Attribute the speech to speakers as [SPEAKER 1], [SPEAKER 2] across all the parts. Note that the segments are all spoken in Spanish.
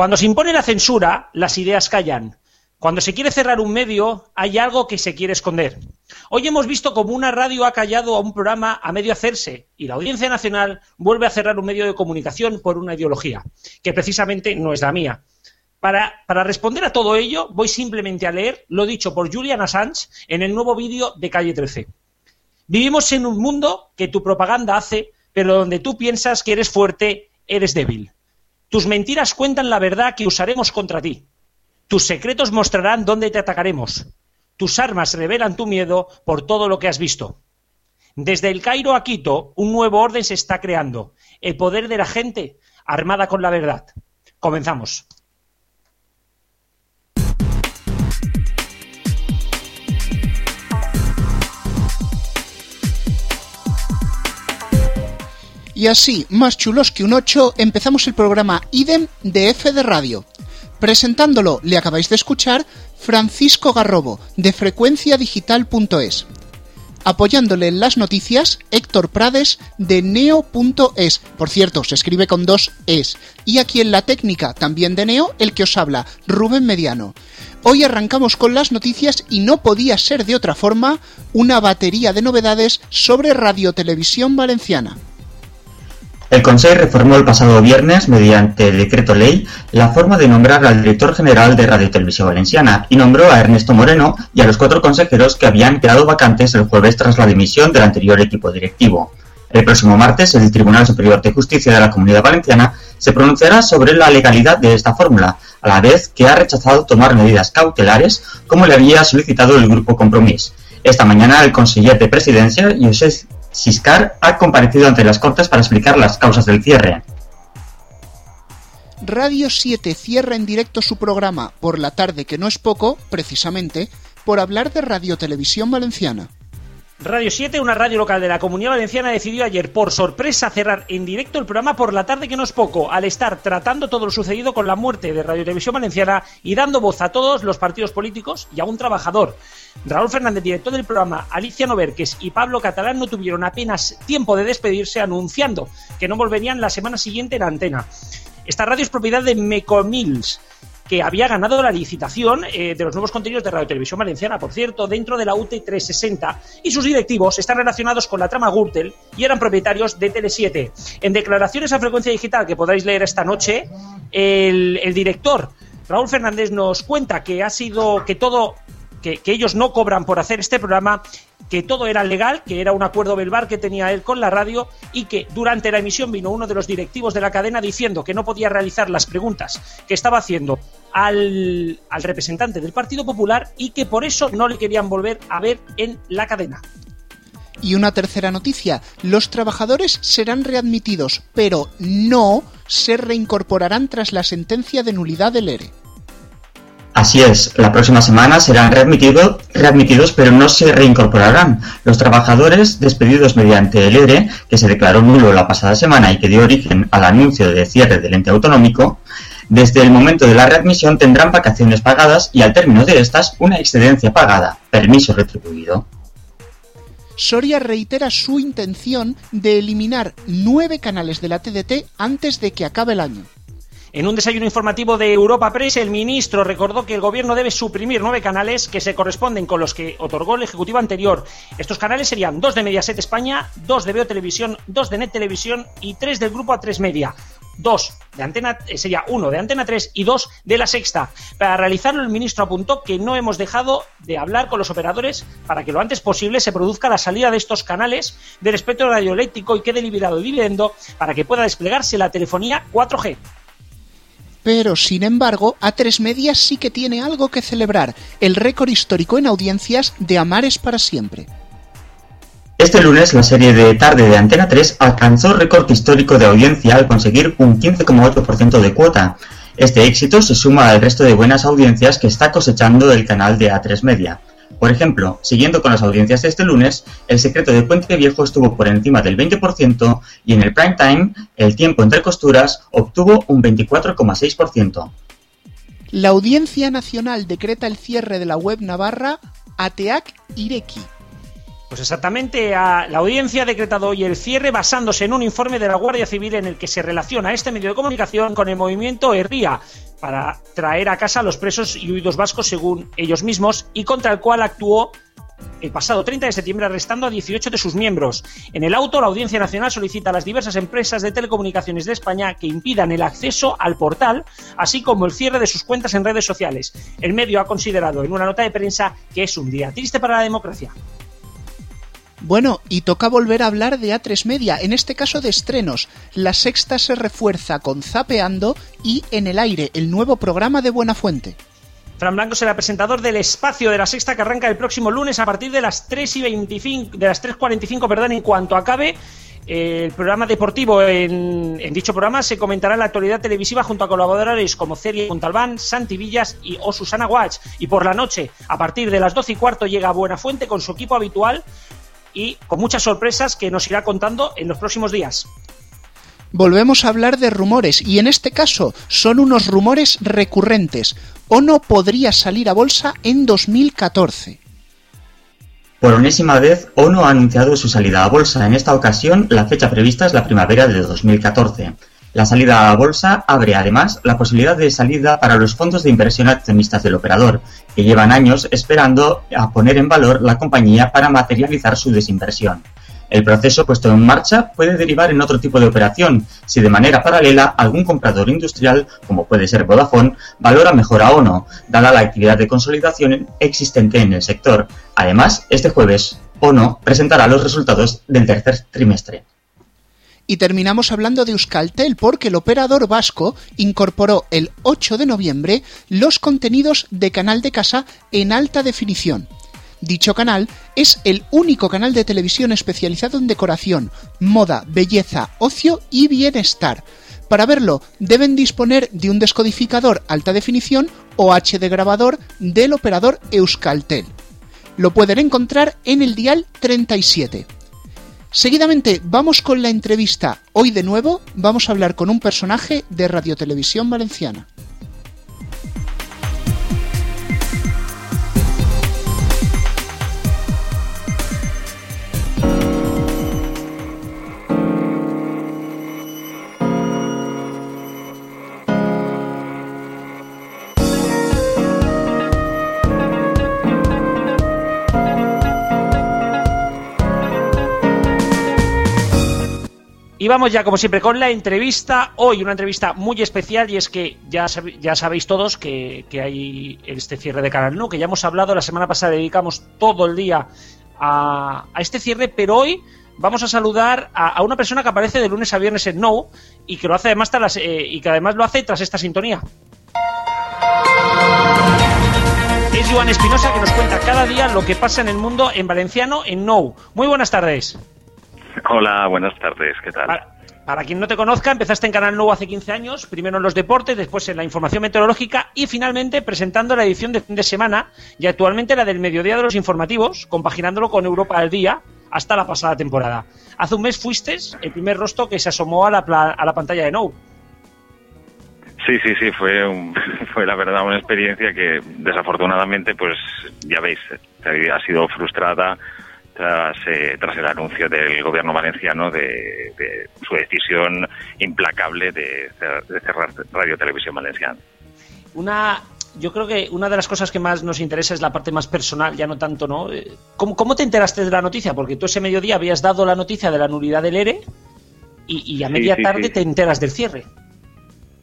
[SPEAKER 1] Cuando se impone la censura, las ideas callan. Cuando se quiere cerrar un medio, hay algo que se quiere esconder. Hoy hemos visto cómo una radio ha callado a un programa a medio hacerse y la Audiencia Nacional vuelve a cerrar un medio de comunicación por una ideología, que precisamente no es la mía. Para, para, responder a todo ello, voy simplemente a leer lo dicho por Julian Assange en el nuevo vídeo de Calle 13. Vivimos en un mundo que tu propaganda hace, pero donde tú piensas que eres fuerte, eres débil. Tus mentiras cuentan la verdad que usaremos contra ti. Tus secretos mostrarán dónde te atacaremos. Tus armas revelan tu miedo por todo lo que has visto. Desde el Cairo a Quito, un nuevo orden se está creando. El poder de la gente armada con la verdad. Comenzamos.
[SPEAKER 2] Y así, más chulos que un 8, empezamos el programa IDEM de F de Radio. Presentándolo, le acabáis de escuchar, Francisco Garrobo, de frecuenciadigital.es. Apoyándole en las noticias, Héctor Prades, de neo.es. Por cierto, se escribe con dos es. Y aquí en la técnica, también de Neo, el que os habla, Rubén Mediano. Hoy arrancamos con las noticias y no podía ser de otra forma una batería de novedades sobre radiotelevisión valenciana.
[SPEAKER 3] El Consejo reformó el pasado viernes, mediante decreto ley, la forma de nombrar al director general de Radio Televisión Valenciana y nombró a Ernesto Moreno y a los cuatro consejeros que habían quedado vacantes el jueves tras la dimisión del anterior equipo directivo. El próximo martes, el Tribunal Superior de Justicia de la Comunidad Valenciana se pronunciará sobre la legalidad de esta fórmula, a la vez que ha rechazado tomar medidas cautelares como le había solicitado el Grupo Compromís. Esta mañana, el conseller de Presidencia, José Siscar ha comparecido ante las Cortes para explicar las causas del cierre.
[SPEAKER 2] Radio 7 cierra en directo su programa por la tarde, que no es poco, precisamente, por hablar de Radio Televisión Valenciana.
[SPEAKER 1] Radio 7, una radio local de la Comunidad Valenciana, decidió ayer, por sorpresa, cerrar en directo el programa por la tarde que no es poco, al estar tratando todo lo sucedido con la muerte de Radio Televisión Valenciana y dando voz a todos los partidos políticos y a un trabajador. Raúl Fernández, director del programa, Alicia Noverques y Pablo Catalán no tuvieron apenas tiempo de despedirse anunciando que no volverían la semana siguiente en antena. Esta radio es propiedad de Mecomills, que había ganado la licitación eh, de los nuevos contenidos de Radio Televisión Valenciana, por cierto, dentro de la UT 360, y sus directivos están relacionados con la trama Gürtel y eran propietarios de Tele7. En declaraciones a frecuencia digital que podréis leer esta noche, el, director Raúl Fernández nos cuenta que ha sido que todo que, ellos no cobran por hacer este programa, que todo era legal, que era un acuerdo verbal que tenía él con la radio y que durante la emisión vino uno de los directivos de la cadena diciendo que no podía realizar las preguntas que estaba haciendo al, al representante del Partido Popular y que por eso no le querían volver a ver en la cadena.
[SPEAKER 2] Y una tercera noticia, los trabajadores serán readmitidos, pero no se reincorporarán tras la sentencia de nulidad del ERE.
[SPEAKER 3] Así es, la próxima semana serán readmitido, readmitidos, pero no se reincorporarán. Los trabajadores despedidos mediante el ERE, que se declaró nulo la pasada semana y que dio origen al anuncio de cierre del ente autonómico, desde el momento de la readmisión tendrán vacaciones pagadas y al término de estas una excedencia pagada, permiso retribuido.
[SPEAKER 2] Soria reitera su intención de eliminar nueve canales de la TDT antes de que acabe el año.
[SPEAKER 1] En un desayuno informativo de Europa Press, el ministro recordó que el gobierno debe suprimir nueve canales que se corresponden con los que otorgó el ejecutivo anterior. Estos canales serían dos de Mediaset España, dos de Veo Televisión, dos de Net Televisión y tres del grupo A3 Media. Dos de Antena, sería uno de Antena 3 y dos de La Sexta. Para realizarlo, el ministro apuntó que no hemos dejado de hablar con los operadores para que lo antes posible se produzca la salida de estos canales del espectro radioeléctrico y quede liberado el dividendo para que pueda desplegarse la telefonía 4G.
[SPEAKER 2] Pero, sin embargo, A3 Media sí que tiene algo que celebrar, el récord histórico en audiencias de Amares para siempre.
[SPEAKER 3] Este lunes la serie de tarde de Antena 3 alcanzó récord histórico de audiencia al conseguir un 15,8% de cuota. Este éxito se suma al resto de buenas audiencias que está cosechando el canal de A3 Media. Por ejemplo, siguiendo con las audiencias de este lunes, El secreto de Puente Viejo estuvo por encima del 20% y en el prime time, El tiempo entre costuras obtuvo un 24,6%.
[SPEAKER 2] La Audiencia Nacional decreta el cierre de la web navarra Ateac Ireki.
[SPEAKER 1] Pues exactamente, la audiencia ha decretado hoy el cierre basándose en un informe de la Guardia Civil en el que se relaciona este medio de comunicación con el movimiento Herría, para traer a casa a los presos y huidos vascos según ellos mismos y contra el cual actuó el pasado 30 de septiembre arrestando a 18 de sus miembros. En el auto, la Audiencia Nacional solicita a las diversas empresas de telecomunicaciones de España que impidan el acceso al portal, así como el cierre de sus cuentas en redes sociales. El medio ha considerado en una nota de prensa que es un día triste para la democracia.
[SPEAKER 2] Bueno, y toca volver a hablar de A3 Media, en este caso de estrenos. La sexta se refuerza con Zapeando y En el aire, el nuevo programa de Buena Fuente.
[SPEAKER 1] Fran Blanco será presentador del espacio de la sexta que arranca el próximo lunes a partir de las 3 y 25, de las 3.45, perdón, en cuanto acabe el programa deportivo en, dicho programa se comentará la actualidad televisiva junto a colaboradores como Celia Montalbán, Santi Villas y o Susana Watch. Y por la noche, a partir de las 12 y cuarto, llega Buenafuente con su equipo habitual y con muchas sorpresas que nos irá contando en los próximos días.
[SPEAKER 2] Volvemos a hablar de rumores y en este caso son unos rumores recurrentes. ONO podría salir a bolsa en 2014.
[SPEAKER 3] Por enésima vez, ONO ha anunciado su salida a bolsa. En esta ocasión, la fecha prevista es la primavera de 2014. La salida a bolsa abre además la posibilidad de salida para los fondos de inversión accionistas del operador, que llevan años esperando a poner en valor la compañía para materializar su desinversión. El proceso puesto en marcha puede derivar en otro tipo de operación, si de manera paralela algún comprador industrial, como puede ser Vodafone, valora mejor a ONO, dada la actividad de consolidación existente en el sector. Además, este jueves, ONO presentará los resultados del tercer trimestre.
[SPEAKER 2] Y terminamos hablando de Euskaltel porque el operador vasco incorporó el 8 de noviembre los contenidos de canal de casa en alta definición. Dicho canal es el único canal de televisión especializado en decoración, moda, belleza, ocio y bienestar. Para verlo deben disponer de un descodificador alta definición o HD grabador del operador Euskaltel. Lo pueden encontrar en el dial 37. Seguidamente vamos con la entrevista. Hoy de nuevo vamos a hablar con un personaje de Radiotelevisión Valenciana.
[SPEAKER 1] Y vamos ya, como siempre, con la entrevista. Hoy una entrevista muy especial y es que ya, sabéis todos que, hay este cierre de Canal No, que ya hemos hablado, la semana pasada dedicamos todo el día a, este cierre, pero hoy vamos a saludar a, una persona que aparece de lunes a viernes en No y que lo hace además tras, eh, y que además lo hace tras esta sintonía. Es Joan Espinosa que nos cuenta cada día lo que pasa en el mundo en valenciano en No. Muy buenas tardes.
[SPEAKER 4] Hola, buenas tardes, ¿qué tal?
[SPEAKER 1] Para, quien no te conozca, empezaste en Canal Nuevo hace 15 años, primero en los deportes, después en la información meteorológica y finalmente presentando la edición de fin de semana y actualmente la del mediodía de los informativos, compaginándolo con Europa al día hasta la pasada temporada. Hace un mes fuiste el primer rostro que se asomó a la, a la pantalla de Nou.
[SPEAKER 4] Sí, sí, sí, fue, fue la verdad una experiencia que desafortunadamente, pues ya veis, ha sido frustrada tras, eh, tras el anuncio del gobierno valenciano de, su decisión implacable de, cerrar Radio Televisión Valenciana.
[SPEAKER 1] Una, yo creo que una de las cosas que más nos interesa es la parte más personal, ya no tanto, ¿no? Eh, ¿Cómo, te enteraste de la noticia? Porque tú ese mediodía habías dado la noticia de la nulidad del ERE y, a media tarde te enteras del cierre.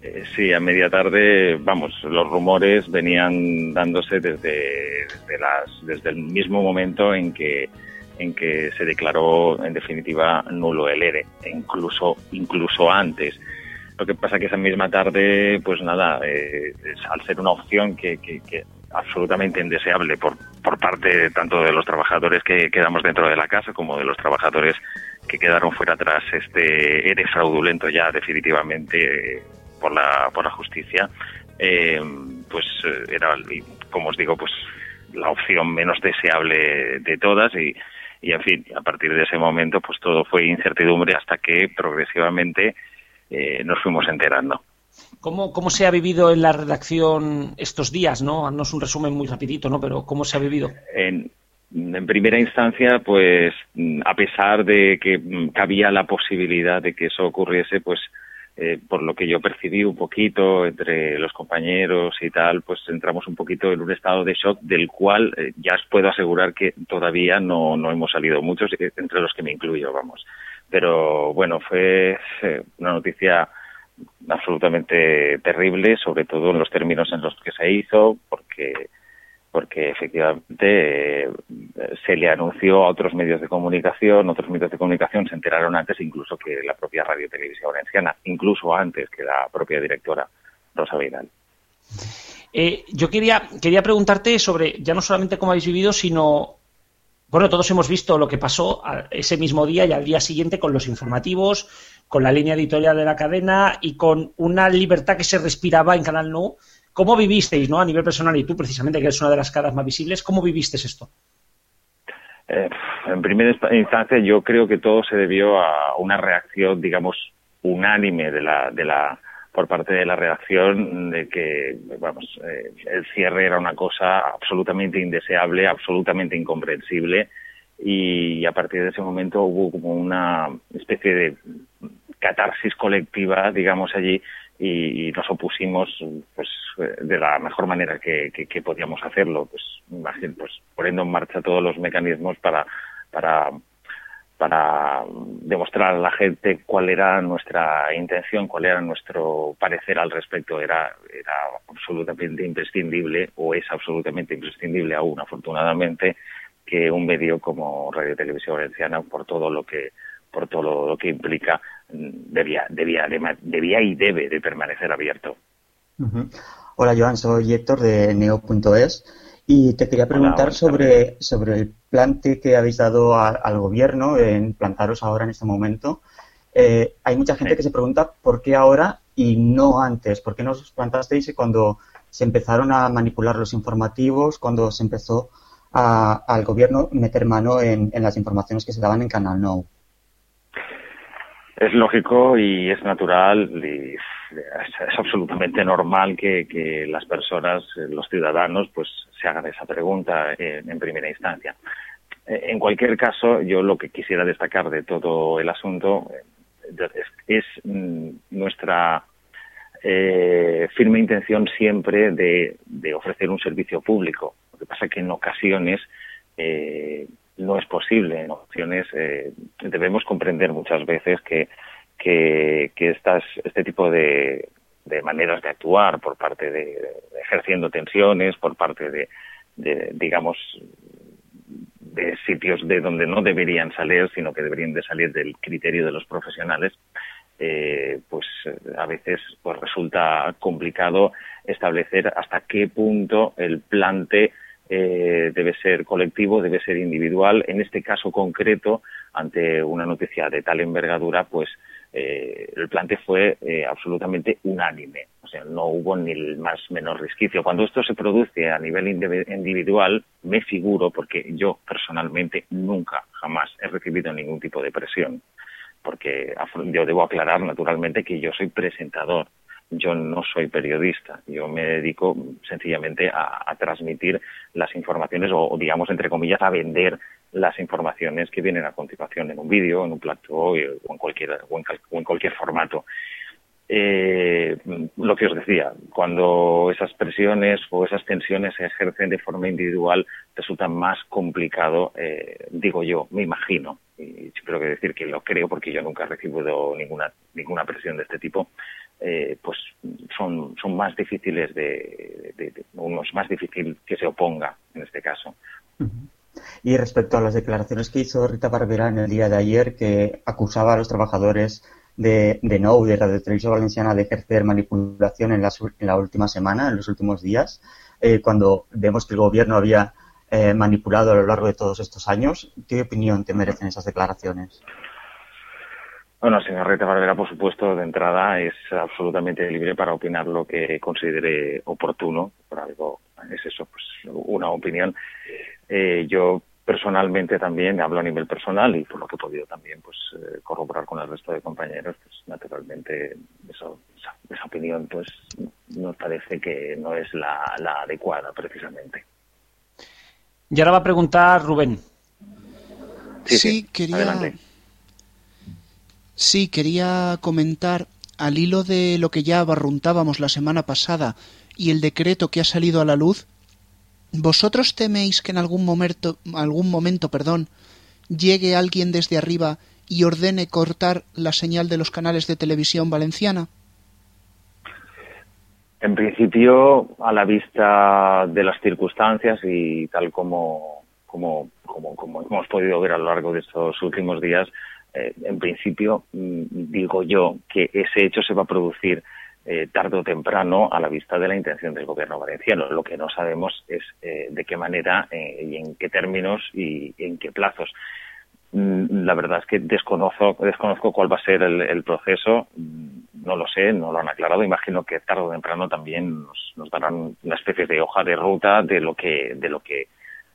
[SPEAKER 4] Eh, sí, a media tarde, vamos, los rumores venían dándose desde, desde, las, desde el mismo momento en que en que se declaró en definitiva nulo el ERE, e incluso, incluso antes. Lo que pasa que esa misma tarde, pues nada, eh, al ser una opción que, que, absolutamente indeseable por, por parte tanto de los trabajadores que quedamos dentro de la casa como de los trabajadores que quedaron fuera tras este ERE fraudulento ya definitivamente por la, por la justicia, eh, pues eh, era, como os digo, pues la opción menos deseable de todas y, y en fin, a partir de ese momento pues todo fue incertidumbre hasta que progresivamente eh, nos fuimos enterando.
[SPEAKER 1] ¿Cómo, ¿Cómo se ha vivido en la redacción estos días? ¿no? es un resumen muy rapidito, ¿no? Pero ¿cómo se ha vivido?
[SPEAKER 4] En, en primera instancia, pues a pesar de que cabía la posibilidad de que eso ocurriese, pues eh, por lo que yo percibí un poquito entre los compañeros y tal, pues entramos un poquito en un estado de shock del cual eh, ya os puedo asegurar que todavía no, no hemos salido muchos, eh, entre los que me incluyo, vamos. Pero bueno, fue una noticia absolutamente terrible, sobre todo en los términos en los que se hizo, porque porque efectivamente eh, se le anunció a otros medios de comunicación, otros medios de comunicación se enteraron antes incluso que la propia Radio Televisión Valenciana, incluso antes que la propia directora Rosa Vidal.
[SPEAKER 1] Eh, yo quería, quería preguntarte sobre ya no solamente cómo habéis vivido, sino bueno, todos hemos visto lo que pasó ese mismo día y al día siguiente con los informativos, con la línea editorial de la cadena y con una libertad que se respiraba en Canal No ¿Cómo vivisteis, ¿no? A nivel personal, y tú precisamente, que eres una de las caras más visibles, ¿cómo vivisteis esto?
[SPEAKER 4] Eh, en primera instancia, yo creo que todo se debió a una reacción, digamos, unánime de la, de la, por parte de la reacción de que, vamos, eh, el cierre era una cosa absolutamente indeseable, absolutamente incomprensible, y a partir de ese momento hubo como una especie de catarsis colectiva, digamos, allí, y, nos opusimos pues de la mejor manera que, que, podíamos hacerlo pues imagino pues poniendo en marcha todos los mecanismos para para para demostrar a la gente cuál era nuestra intención, cuál era nuestro parecer al respecto. Era, era absolutamente imprescindible, o es absolutamente imprescindible aún, afortunadamente, que un medio como Radio Televisión Valenciana, por todo lo que por todo lo que implica, debía, debía, debía y debe de permanecer abierto.
[SPEAKER 3] Hola Joan, soy Héctor de Neo.es y te quería preguntar sobre, sobre el plante que habéis dado al gobierno en plantaros ahora en este momento. Eh, hay mucha gente que se pregunta por qué ahora y no antes. ¿Por qué no os plantasteis cuando se empezaron a manipular los informativos, cuando se empezó al gobierno meter mano en, en, las informaciones que se daban en Canal No?
[SPEAKER 4] Es lógico y es natural y es, absolutamente normal que, las personas, los ciudadanos, pues se hagan esa pregunta en, primera instancia. Eh, en cualquier caso, yo lo que quisiera destacar de todo el asunto eh, es, mm, nuestra eh, firme intención siempre de, ofrecer un servicio público. Lo que pasa es que en ocasiones no es posible. En opciones eh, debemos comprender muchas veces que, que, estas, este tipo de, maneras de actuar por parte de, ejerciendo tensiones, por parte de, de, digamos, de sitios de donde no deberían salir, sino que deberían de salir del criterio de los profesionales, eh, pues a veces pues resulta complicado establecer hasta qué punto el plante eh, debe ser colectivo, debe ser individual. En este caso concreto, ante una noticia de tal envergadura, pues eh, el plante fue eh, absolutamente unánime. O sea, no hubo ni el más menor resquicio. Cuando esto se produce a nivel individual, me figuro, porque yo personalmente nunca, jamás he recibido ningún tipo de presión. Porque yo debo aclarar naturalmente que yo soy presentador yo no soy periodista, yo me dedico sencillamente a, transmitir las informaciones o, digamos, entre comillas, a vender las informaciones que vienen a continuación en un vídeo, en un plato o en cualquier, o en, cualquier formato. Eh, lo que os decía, cuando esas presiones o esas tensiones se ejercen de forma individual, resulta más complicado, eh, digo yo, me imagino, y que decir que lo creo porque yo nunca he recibido ninguna, ninguna presión de este tipo, eh, pues son, son más difíciles de, uno es más difícil que se oponga en este caso.
[SPEAKER 3] Y respecto a las declaraciones que hizo Rita Barbera en el día de ayer, que acusaba a los trabajadores de, de NO, de Radio Televisión Valenciana, de ejercer manipulación en la, en la última semana, en los últimos días, eh, cuando vemos que el gobierno había eh, manipulado a lo largo de todos estos años, ¿qué opinión te merecen esas declaraciones?
[SPEAKER 4] Bueno, señor Rita Barbera, por supuesto, de entrada es absolutamente libre para opinar lo que considere oportuno. Por algo es eso, pues una opinión. Eh, yo personalmente también hablo a nivel personal y por lo que he podido también pues eh, corroborar con el resto de compañeros, pues naturalmente eso, esa, opinión pues nos parece que no es la, adecuada precisamente.
[SPEAKER 1] Y ahora va a preguntar Rubén.
[SPEAKER 2] Sí, quería. Sí, quería comentar al hilo de lo que ya barruntábamos la semana pasada y el decreto que ha salido a la luz, ¿vosotros teméis que en algún momento, algún momento, perdón, llegue alguien desde arriba y ordene cortar la señal de los canales de televisión valenciana?
[SPEAKER 4] En principio, a la vista de las circunstancias y tal como, como, como, hemos podido ver a lo largo de estos últimos días, eh, en principio mm, digo yo que ese hecho se va a producir eh, tarde o temprano a la vista de la intención del gobierno valenciano. Lo que no sabemos es eh, de qué manera y en qué términos y en qué plazos. Mm, la verdad es que desconozco, desconozco cuál va a ser el, proceso, mm, no lo sé, no lo han aclarado. Imagino que tarde o temprano también nos, darán una especie de hoja de ruta de lo que, de lo que,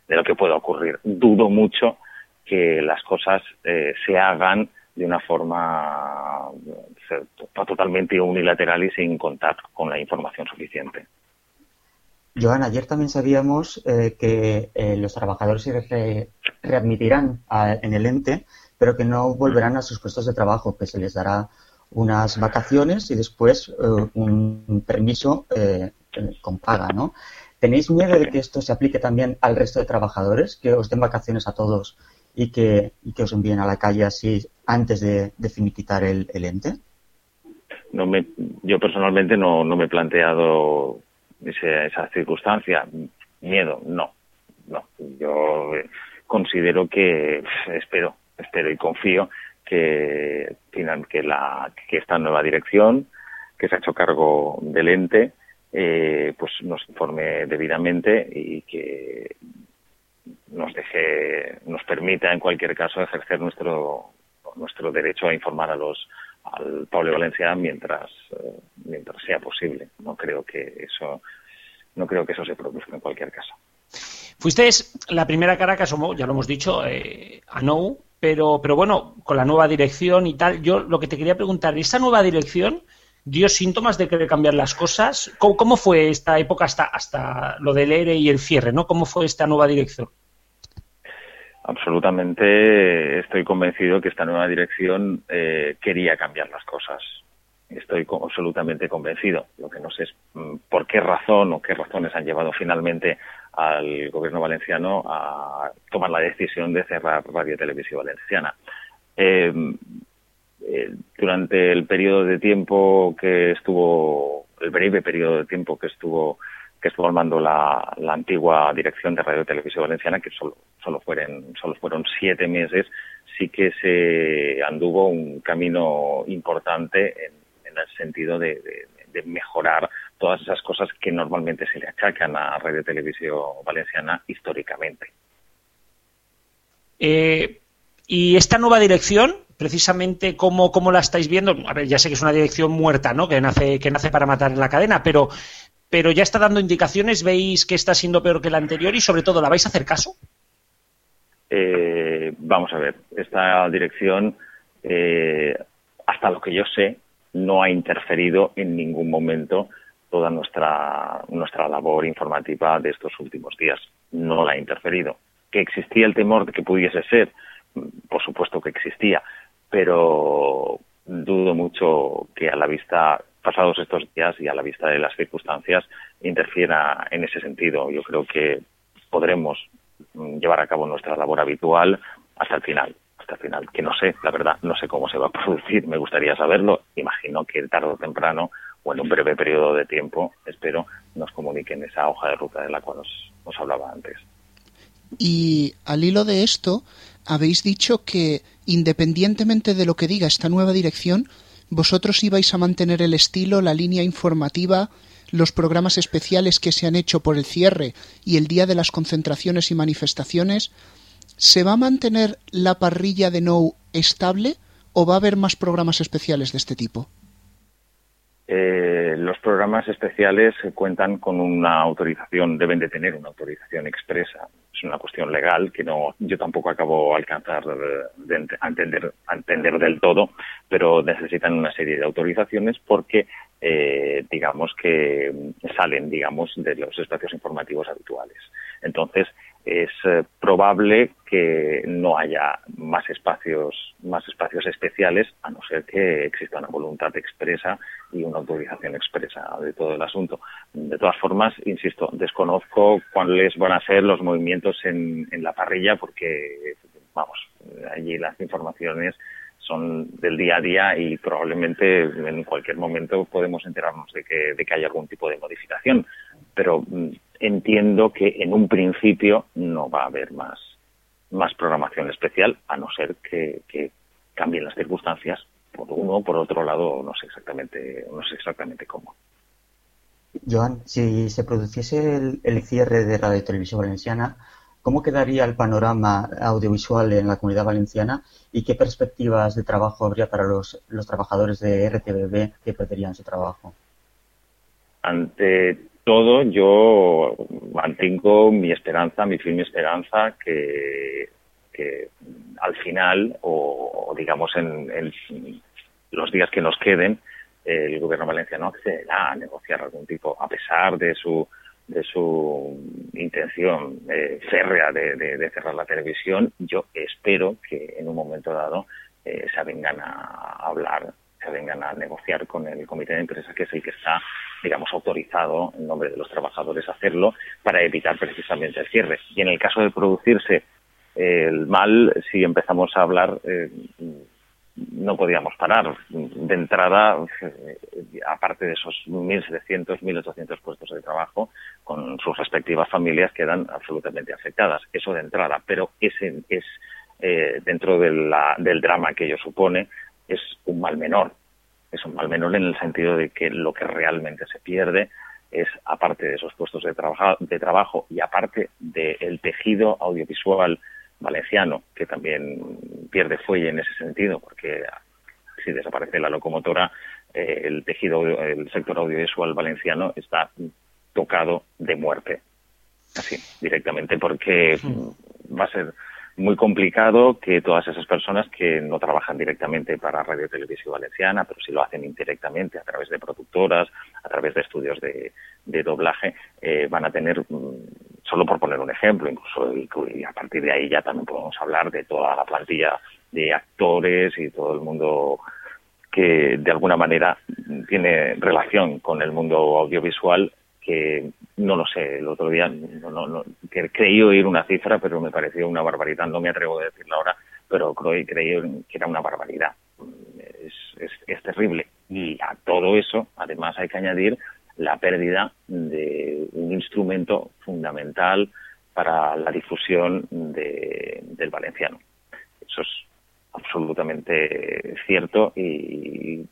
[SPEAKER 4] de lo que pueda ocurrir. Dudo mucho que las cosas eh, se hagan de una forma eh, totalmente unilateral y sin contar con la información suficiente.
[SPEAKER 3] Joan, ayer también sabíamos eh, que eh, los trabajadores se readmitirán en el ente, pero que no volverán a sus puestos de trabajo, que se les dará unas vacaciones y después eh, un permiso con paga, ¿no? ¿Tenéis miedo de que esto se aplique también al resto de trabajadores, que os den vacaciones a todos y que, os envíen a la calle así antes de, de finiquitar el, ente?
[SPEAKER 4] No me, yo personalmente no, no me he planteado esa, circunstancia. Miedo, no, no. Yo considero que espero, espero y confío que, que, la, que esta nueva dirección que se ha hecho cargo del ente eh, pues nos informe debidamente y que nos deje nos permita en cualquier caso ejercer nuestro nuestro derecho a informar a los al pueblo valenciano mientras eh, mientras sea posible. No creo que eso no creo que eso se produzca en cualquier caso.
[SPEAKER 1] Fuisteis la primera cara que asomó, ya lo hemos dicho, eh, a No, pero, pero bueno, con la nueva dirección y tal, yo lo que te quería preguntar, ¿esta nueva dirección dio síntomas de querer cambiar las cosas? ¿Cómo, fue esta época hasta, hasta lo del ERE y el cierre, ¿no? ¿Cómo fue esta nueva dirección?
[SPEAKER 4] Absolutamente estoy convencido que esta nueva dirección eh, quería cambiar las cosas. Estoy absolutamente convencido. Lo que no sé es mm, por qué razón o qué razones han llevado finalmente al gobierno valenciano a tomar la decisión de cerrar Radio Televisión Valenciana. Em, eh, durante el periodo de tiempo que estuvo, el breve periodo de tiempo que estuvo que estuvo al mando la, antigua dirección de Radio Televisión Valenciana, que solo, solo, fueron, solo fueron siete meses, sí que se anduvo un camino importante en, el sentido de, mejorar todas esas cosas que normalmente se le achacan a Radio Televisión Valenciana históricamente.
[SPEAKER 1] Eh, y esta nueva dirección, precisamente, ¿cómo, ¿cómo, la estáis viendo? A ver, ya sé que es una dirección muerta, ¿no? Que nace, que nace para matar en la cadena, pero pero ya está dando indicaciones, veis que está siendo peor que la anterior y sobre todo, ¿la vais a hacer caso?
[SPEAKER 4] Eh, vamos a ver, esta dirección, eh, hasta lo que yo sé, no ha interferido en ningún momento toda nuestra, nuestra labor informativa de estos últimos días. No la ha interferido. Que existía el temor de que pudiese ser, por supuesto que existía, pero dudo mucho que a la vista pasados estos días y a la vista de las circunstancias interfiera en ese sentido. Yo creo que podremos mm, llevar a cabo nuestra labor habitual hasta el final, hasta el final, que no sé, la verdad, no sé cómo se va a producir, me gustaría saberlo, imagino que tarde o temprano o en un breve periodo de tiempo, espero, nos comuniquen esa hoja de ruta de la cual os, os hablaba antes.
[SPEAKER 2] Y al hilo de esto, habéis dicho que independientemente de lo que diga esta nueva dirección, vosotros ibais a mantener el estilo, la línea informativa, los programas especiales que se han hecho por el cierre y el día de las concentraciones y manifestaciones. ¿Se va a mantener la parrilla de No estable o va a haber más programas especiales de este tipo?
[SPEAKER 4] Eh, los programas especiales cuentan con una autorización, deben de tener una autorización expresa. Es una cuestión legal que no, yo tampoco acabo de alcanzar de, entender, entender del todo, pero necesitan una serie de autorizaciones porque, eh, digamos que salen, digamos, de los espacios informativos habituales. Entonces, es eh, probable que no haya más espacios más espacios especiales a no ser que exista una voluntad expresa y una autorización expresa de todo el asunto de todas formas insisto desconozco cuáles van a ser los movimientos en, la parrilla porque vamos allí las informaciones son del día a día y probablemente en cualquier momento podemos enterarnos de que, de que haya algún tipo de modificación. Pero mm, entiendo que en un principio no va a haber más, más programación especial, a no ser que, cambien las circunstancias por uno o por otro lado, no sé exactamente, no sé exactamente cómo.
[SPEAKER 3] Joan, si se produciese el, el cierre de Radio y Televisión Valenciana, ¿Cómo quedaría el panorama audiovisual en la comunidad valenciana y qué perspectivas de trabajo habría para los, los trabajadores de RTBB que perderían su trabajo?
[SPEAKER 4] Ante todo, yo mantengo mi esperanza, mi firme esperanza que, al final, o, digamos en, en, los días que nos queden, el gobierno valenciano accederá a negociar algún tipo, a pesar de su de su intención eh, férrea de, cerrar la televisión, yo espero que en un momento dado eh, se vengan a hablar, se vengan a negociar con el comité de empresa, que es el que está, digamos, autorizado en nombre de los trabajadores a hacerlo para evitar precisamente el cierre. Y en el caso de producirse el mal, si empezamos a hablar eh, no podíamos parar. De entrada, eh, aparte de esos 1.700, 1.800 puestos de trabajo, con sus respectivas familias quedan absolutamente afectadas. Eso de entrada, pero ese es, eh, dentro del drama que ello supone, es un mal menor. Es un mal menor en el sentido de que lo que realmente se pierde es, aparte de esos puestos de, de trabajo y aparte del tejido audiovisual valenciano, que también pierde fuelle en ese sentido, porque si desaparece la locomotora, eh, el tejido, el sector audiovisual valenciano está tocado de muerte, así, directamente, porque va a ser muy complicado que todas esas personas que no trabajan directamente para Radio Televisión Valenciana, pero sí lo hacen indirectamente a través de productoras, a través de estudios de, doblaje, eh, van a tener, mm, solo por poner un ejemplo, incluso y, a partir de ahí ya también podemos hablar de toda la plantilla de actores y todo el mundo que de alguna manera tiene relación con el mundo audiovisual que no lo sé, el otro día no, no, no, que creí oír una cifra, pero me pareció una barbaridad, no me atrevo a decirla ahora, pero creí, creí que era una barbaridad. Es, es, es terrible. Y a todo eso, además, hay que añadir la pérdida de un instrumento fundamental para la difusión de, del valenciano. Eso es absolutamente cierto y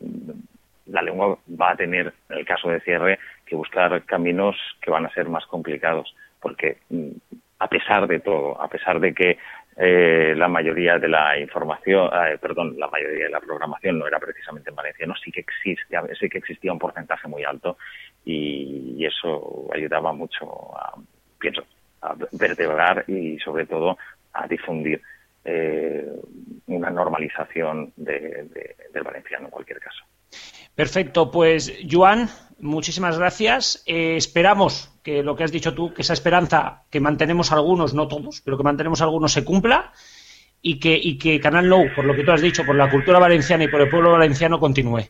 [SPEAKER 4] la lengua va a tener, en el caso de cierre, que buscar caminos que van a ser más complicados, porque mm, a pesar de todo, a pesar de que eh, la mayoría de la información, eh, perdón, la mayoría de la programación no era precisamente en valenciano, sí que existía, sí que existía un porcentaje muy alto y, eso ayudaba mucho a, pienso, a vertebrar y sobre todo a difundir eh, una normalización del valenciano en cualquier caso.
[SPEAKER 1] Perfecto, pues Joan, muchísimas gracias. Eh, esperamos que lo que has dicho tú, que esa esperanza que mantenemos algunos, no todos, pero que mantenemos algunos se cumpla y que, y que Canal No, por lo que tú has dicho, por la cultura valenciana y por el pueblo valenciano, continúe.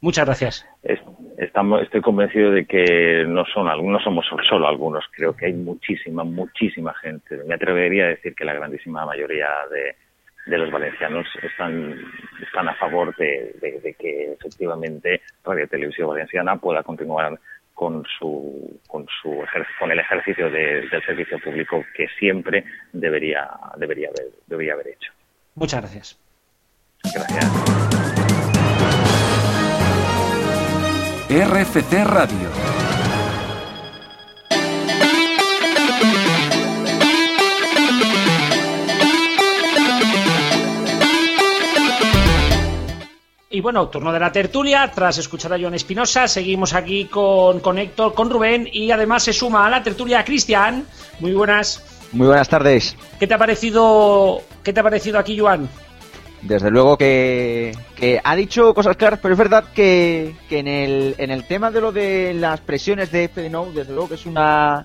[SPEAKER 1] Muchas gracias.
[SPEAKER 4] Estoy convencido de que no son algunos, somos solo algunos. Creo que hay muchísima, muchísima gente. Me atrevería a decir que la grandísima mayoría de, de los valencianos están, están a favor de, que efectivamente Radio Televisión Valenciana pueda continuar con su con su con el ejercicio del servicio público que siempre debería debería haber debería haber hecho.
[SPEAKER 1] Muchas gracias.
[SPEAKER 4] Gracias.
[SPEAKER 5] RFC Radio
[SPEAKER 1] Y bueno, turno de la tertulia. Tras escuchar a Joan Espinosa, seguimos aquí con, con Héctor, con Rubén y además se suma a la tertulia Cristian. Muy buenas.
[SPEAKER 6] Muy buenas tardes.
[SPEAKER 1] ¿Qué te ha parecido, qué te ha parecido aquí, Joan?
[SPEAKER 6] Desde luego que, ha dicho cosas claras, pero es verdad que, en, el, en el tema de lo de las presiones de FDNO, desde luego que es una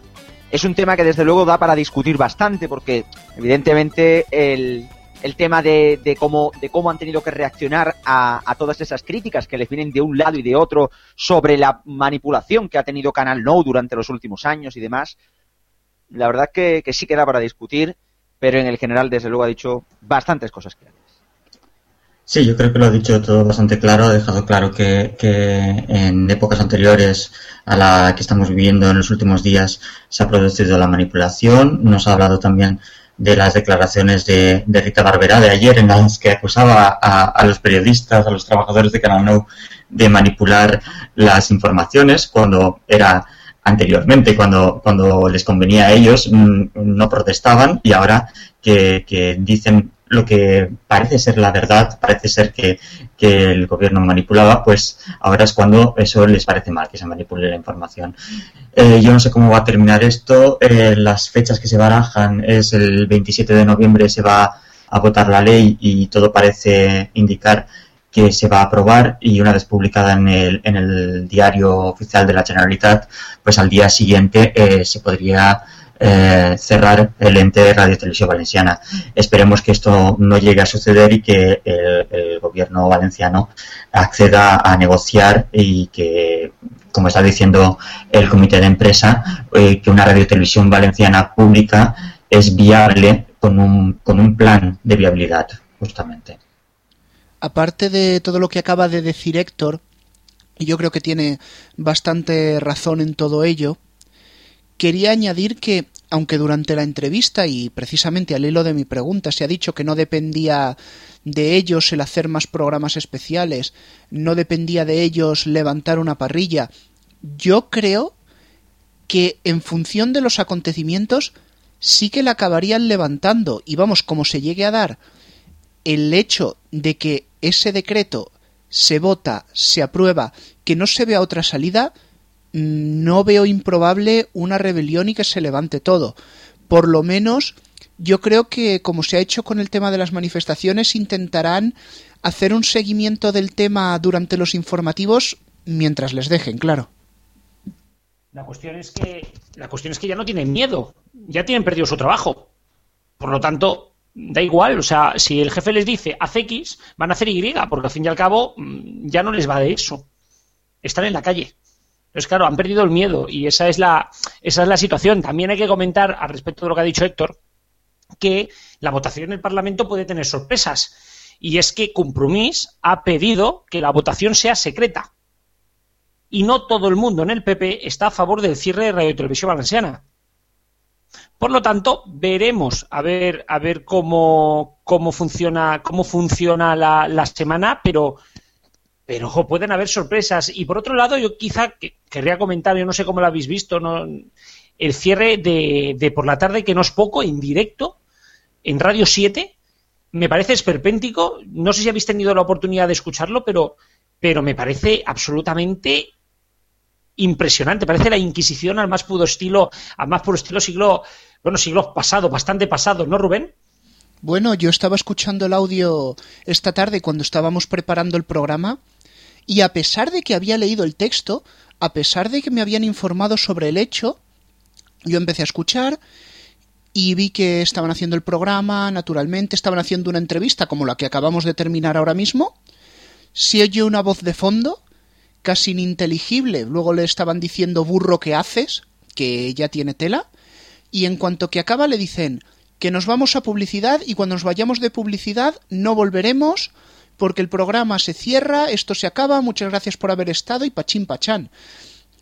[SPEAKER 6] es un tema que desde luego da para discutir bastante porque evidentemente el, el tema de, de, cómo, de cómo han tenido que reaccionar a, a, todas esas críticas que les vienen de un lado y de otro sobre la manipulación que ha tenido Canal No durante los últimos años y demás. La verdad que, que sí queda para discutir, pero en el general, desde luego, ha dicho bastantes cosas claras.
[SPEAKER 3] Sí, yo creo que lo ha dicho todo bastante claro, ha dejado claro que, que, en épocas anteriores a la que estamos viviendo en los últimos días se ha producido la manipulación. Nos ha hablado también de las declaraciones de, de Rita Barberá de ayer en las que acusaba a, a, los periodistas, a los trabajadores de Canal No de manipular las informaciones cuando era anteriormente, cuando, cuando les convenía a ellos, no protestaban y ahora que, que dicen lo que parece ser la verdad, parece ser que, que, el gobierno manipulaba, pues ahora es cuando eso les parece mal, que se manipule la información. Eh, yo no sé cómo va a terminar esto. Eh, las fechas que se barajan es el 27 de noviembre se va a votar la ley y todo parece indicar que se va a aprobar y una vez publicada en el, en el diario oficial de la Generalitat, pues al día siguiente eh, se podría eh, cerrar el ente de Radio Televisión Valenciana. Esperemos que esto no llegue a suceder y que el, gobierno valenciano acceda a negociar y que, como está diciendo el comité de empresa, eh, que una radio televisión valenciana pública es viable con un, con un plan de viabilidad, justamente.
[SPEAKER 2] Aparte de todo lo que acaba de decir Héctor, y yo creo que tiene bastante razón en todo ello, quería añadir que, aunque durante la entrevista y precisamente al hilo de mi pregunta se ha dicho que no dependía de ellos el hacer más programas especiales, no dependía de ellos levantar una parrilla, yo creo que en función de los acontecimientos sí que la acabarían levantando. Y vamos, como se llegue a dar el hecho de que ese decreto se vota, se aprueba, que no se vea otra salida, no veo improbable una rebelión y que se levante todo. Por lo menos yo creo que, como se ha hecho con el tema de las manifestaciones, intentarán hacer un seguimiento del tema durante los informativos mientras les dejen, claro.
[SPEAKER 1] La cuestión es que la cuestión es que ya no tienen miedo, ya tienen perdido su trabajo. Por lo tanto, da igual, o sea, si el jefe les dice haz X, van a hacer Y, porque al fin y al cabo ya no les va de eso. Están en la calle. Entonces, claro, han perdido el miedo y esa es la, esa es la situación. También hay que comentar, al respecto de lo que ha dicho Héctor, que la votación en el Parlamento puede tener sorpresas. Y es que Compromís ha pedido que la votación sea secreta. Y no todo el mundo en el PP está a favor del cierre de Radio Televisión Valenciana. Por lo tanto, veremos a ver, a ver cómo, cómo funciona, cómo funciona la, la semana, pero pero ojo, pueden haber sorpresas. Y por otro lado, yo quizá que, querría comentar, yo no sé cómo lo habéis visto, el cierre de, de, por la tarde, que no es poco, en directo, en Radio 7, me parece esperpéntico. No sé si habéis tenido la oportunidad de escucharlo, pero, pero me parece absolutamente impresionante. Parece la Inquisición al más puro estilo, al más puro estilo siglo, bueno, siglo pasado, bastante pasado, ¿no, Rubén?
[SPEAKER 2] Bueno, yo estaba escuchando el audio esta tarde cuando estábamos preparando el programa y a pesar de que había leído el texto, a pesar de que me habían informado sobre el hecho, yo empecé a escuchar y vi que estaban haciendo el programa, naturalmente, estaban haciendo una entrevista como la que acabamos de terminar ahora mismo. Se oye una voz de fondo, casi ininteligible. Luego le estaban diciendo burro que haces, que ya tiene tela. Y en cuanto que acaba le dicen que nos vamos a publicidad y cuando nos vayamos de publicidad no volveremos porque el programa se cierra, esto se acaba, muchas gracias por haber estado y pachín pachán.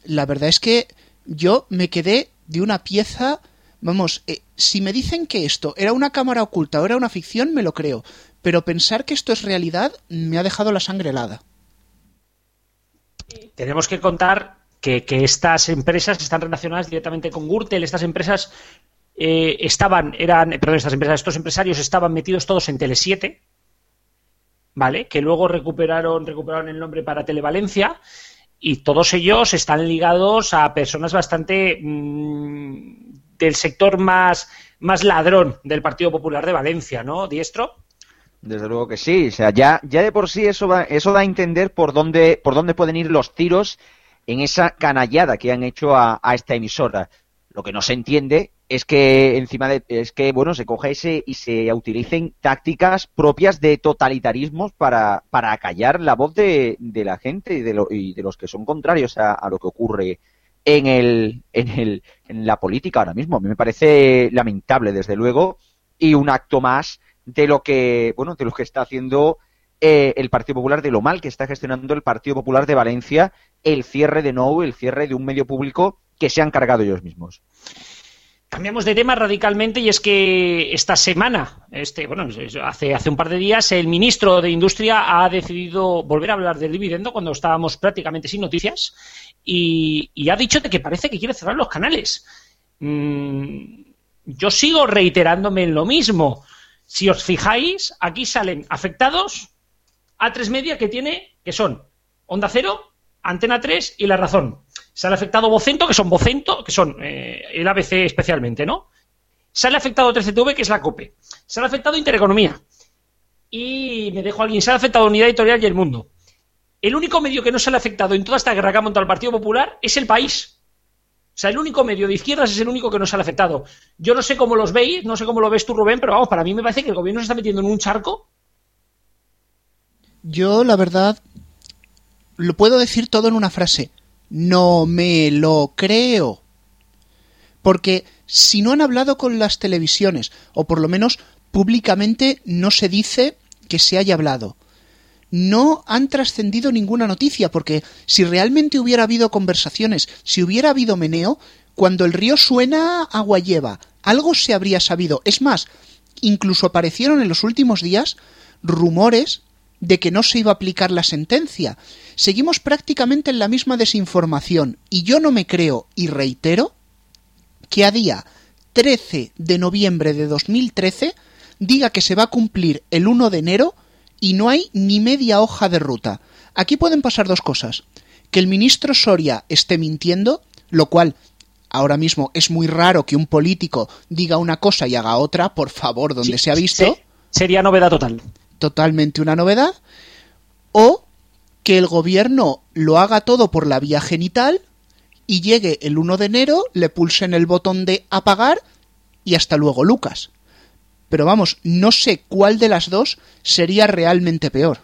[SPEAKER 2] La verdad es que yo me quedé de una pieza, vamos, eh, si me dicen que esto era una cámara oculta o era una ficción, me lo creo, pero pensar que esto es realidad me ha dejado la sangre helada.
[SPEAKER 1] Tenemos que contar que, estas empresas están relacionadas directamente con Gürtel, estas empresas eh, estaban, eran, perdón, estas empresas, estos empresarios estaban metidos todos en Tele7, ¿vale? Que luego recuperaron, recuperaron el nombre para Televalencia y todos ellos están ligados a personas bastante mmm, del sector más, más ladrón del Partido Popular de Valencia, ¿no, Diestro?
[SPEAKER 6] Desde luego que sí, o sea, ya, ya de por sí eso, va, eso da a entender por dónde, por dónde pueden ir los tiros en esa canallada que han hecho a, a esta emisora. Lo que no se entiende es que encima de es que bueno se coja ese y se utilicen tácticas propias de totalitarismos para, para acallar la voz de, de la gente y de, lo, y de los que son contrarios a, a, lo que ocurre en el, en el en la política ahora mismo. A mí me parece lamentable desde luego y un acto más de lo que bueno de lo que está haciendo eh, el Partido Popular, de lo mal que está gestionando el Partido Popular de Valencia el cierre de Nou, el cierre de un medio público que se han cargado ellos mismos.
[SPEAKER 1] Cambiamos de tema radicalmente y es que esta semana, este, bueno, hace, un par de días, el ministro de Industria ha decidido volver a hablar del dividendo cuando estábamos prácticamente sin noticias y, y ha dicho de que parece que quiere cerrar los canales. Mm, yo sigo reiterándome en lo mismo. Si os fijáis, aquí salen afectados a tres media que tiene, que son Onda Cero, Antena 3 y La Razón. Sale afectado Vocento, que son Vocento, que son eh, el ABC especialmente, ¿no? Sale afectado 13TV, que es la COPE. Sale afectado Intereconomía. Y me dejo a alguien, sale afectado Unidad Editorial y El Mundo. El único medio que no sale afectado en toda esta guerra que ha montado el Partido Popular es el país. O sea, el único medio de izquierdas es el único que no sale afectado. Yo no sé cómo los veis, no sé cómo lo ves tú, Rubén, pero vamos, para mí me parece que el gobierno se está metiendo en un charco.
[SPEAKER 2] Yo, la verdad, lo puedo decir todo en una frase. No me lo creo. Porque si no han hablado con las televisiones, o por lo menos públicamente no se dice que se haya hablado, no han trascendido ninguna noticia, porque si realmente hubiera habido conversaciones, si hubiera habido meneo, cuando el río suena, agua lleva. Algo se habría sabido. Es más, incluso aparecieron en los últimos días rumores de que no se iba a aplicar la sentencia. Seguimos prácticamente en la misma desinformación y yo no me creo y reitero que a día 13 de noviembre de 2013 diga que se va a cumplir el 1 de enero y no hay ni media hoja de ruta. Aquí pueden pasar dos cosas. Que el ministro Soria esté mintiendo, lo cual ahora mismo es muy raro que un político diga una cosa y haga otra, por favor, donde
[SPEAKER 1] Sí,
[SPEAKER 2] se ha visto.
[SPEAKER 1] sí, sería novedad total.
[SPEAKER 2] Totalmente una novedad, o que el gobierno lo haga todo por la vía genital y llegue el 1 de enero, le pulsen el botón de apagar y hasta luego, Lucas. Pero vamos, no sé cuál de las dos sería realmente peor.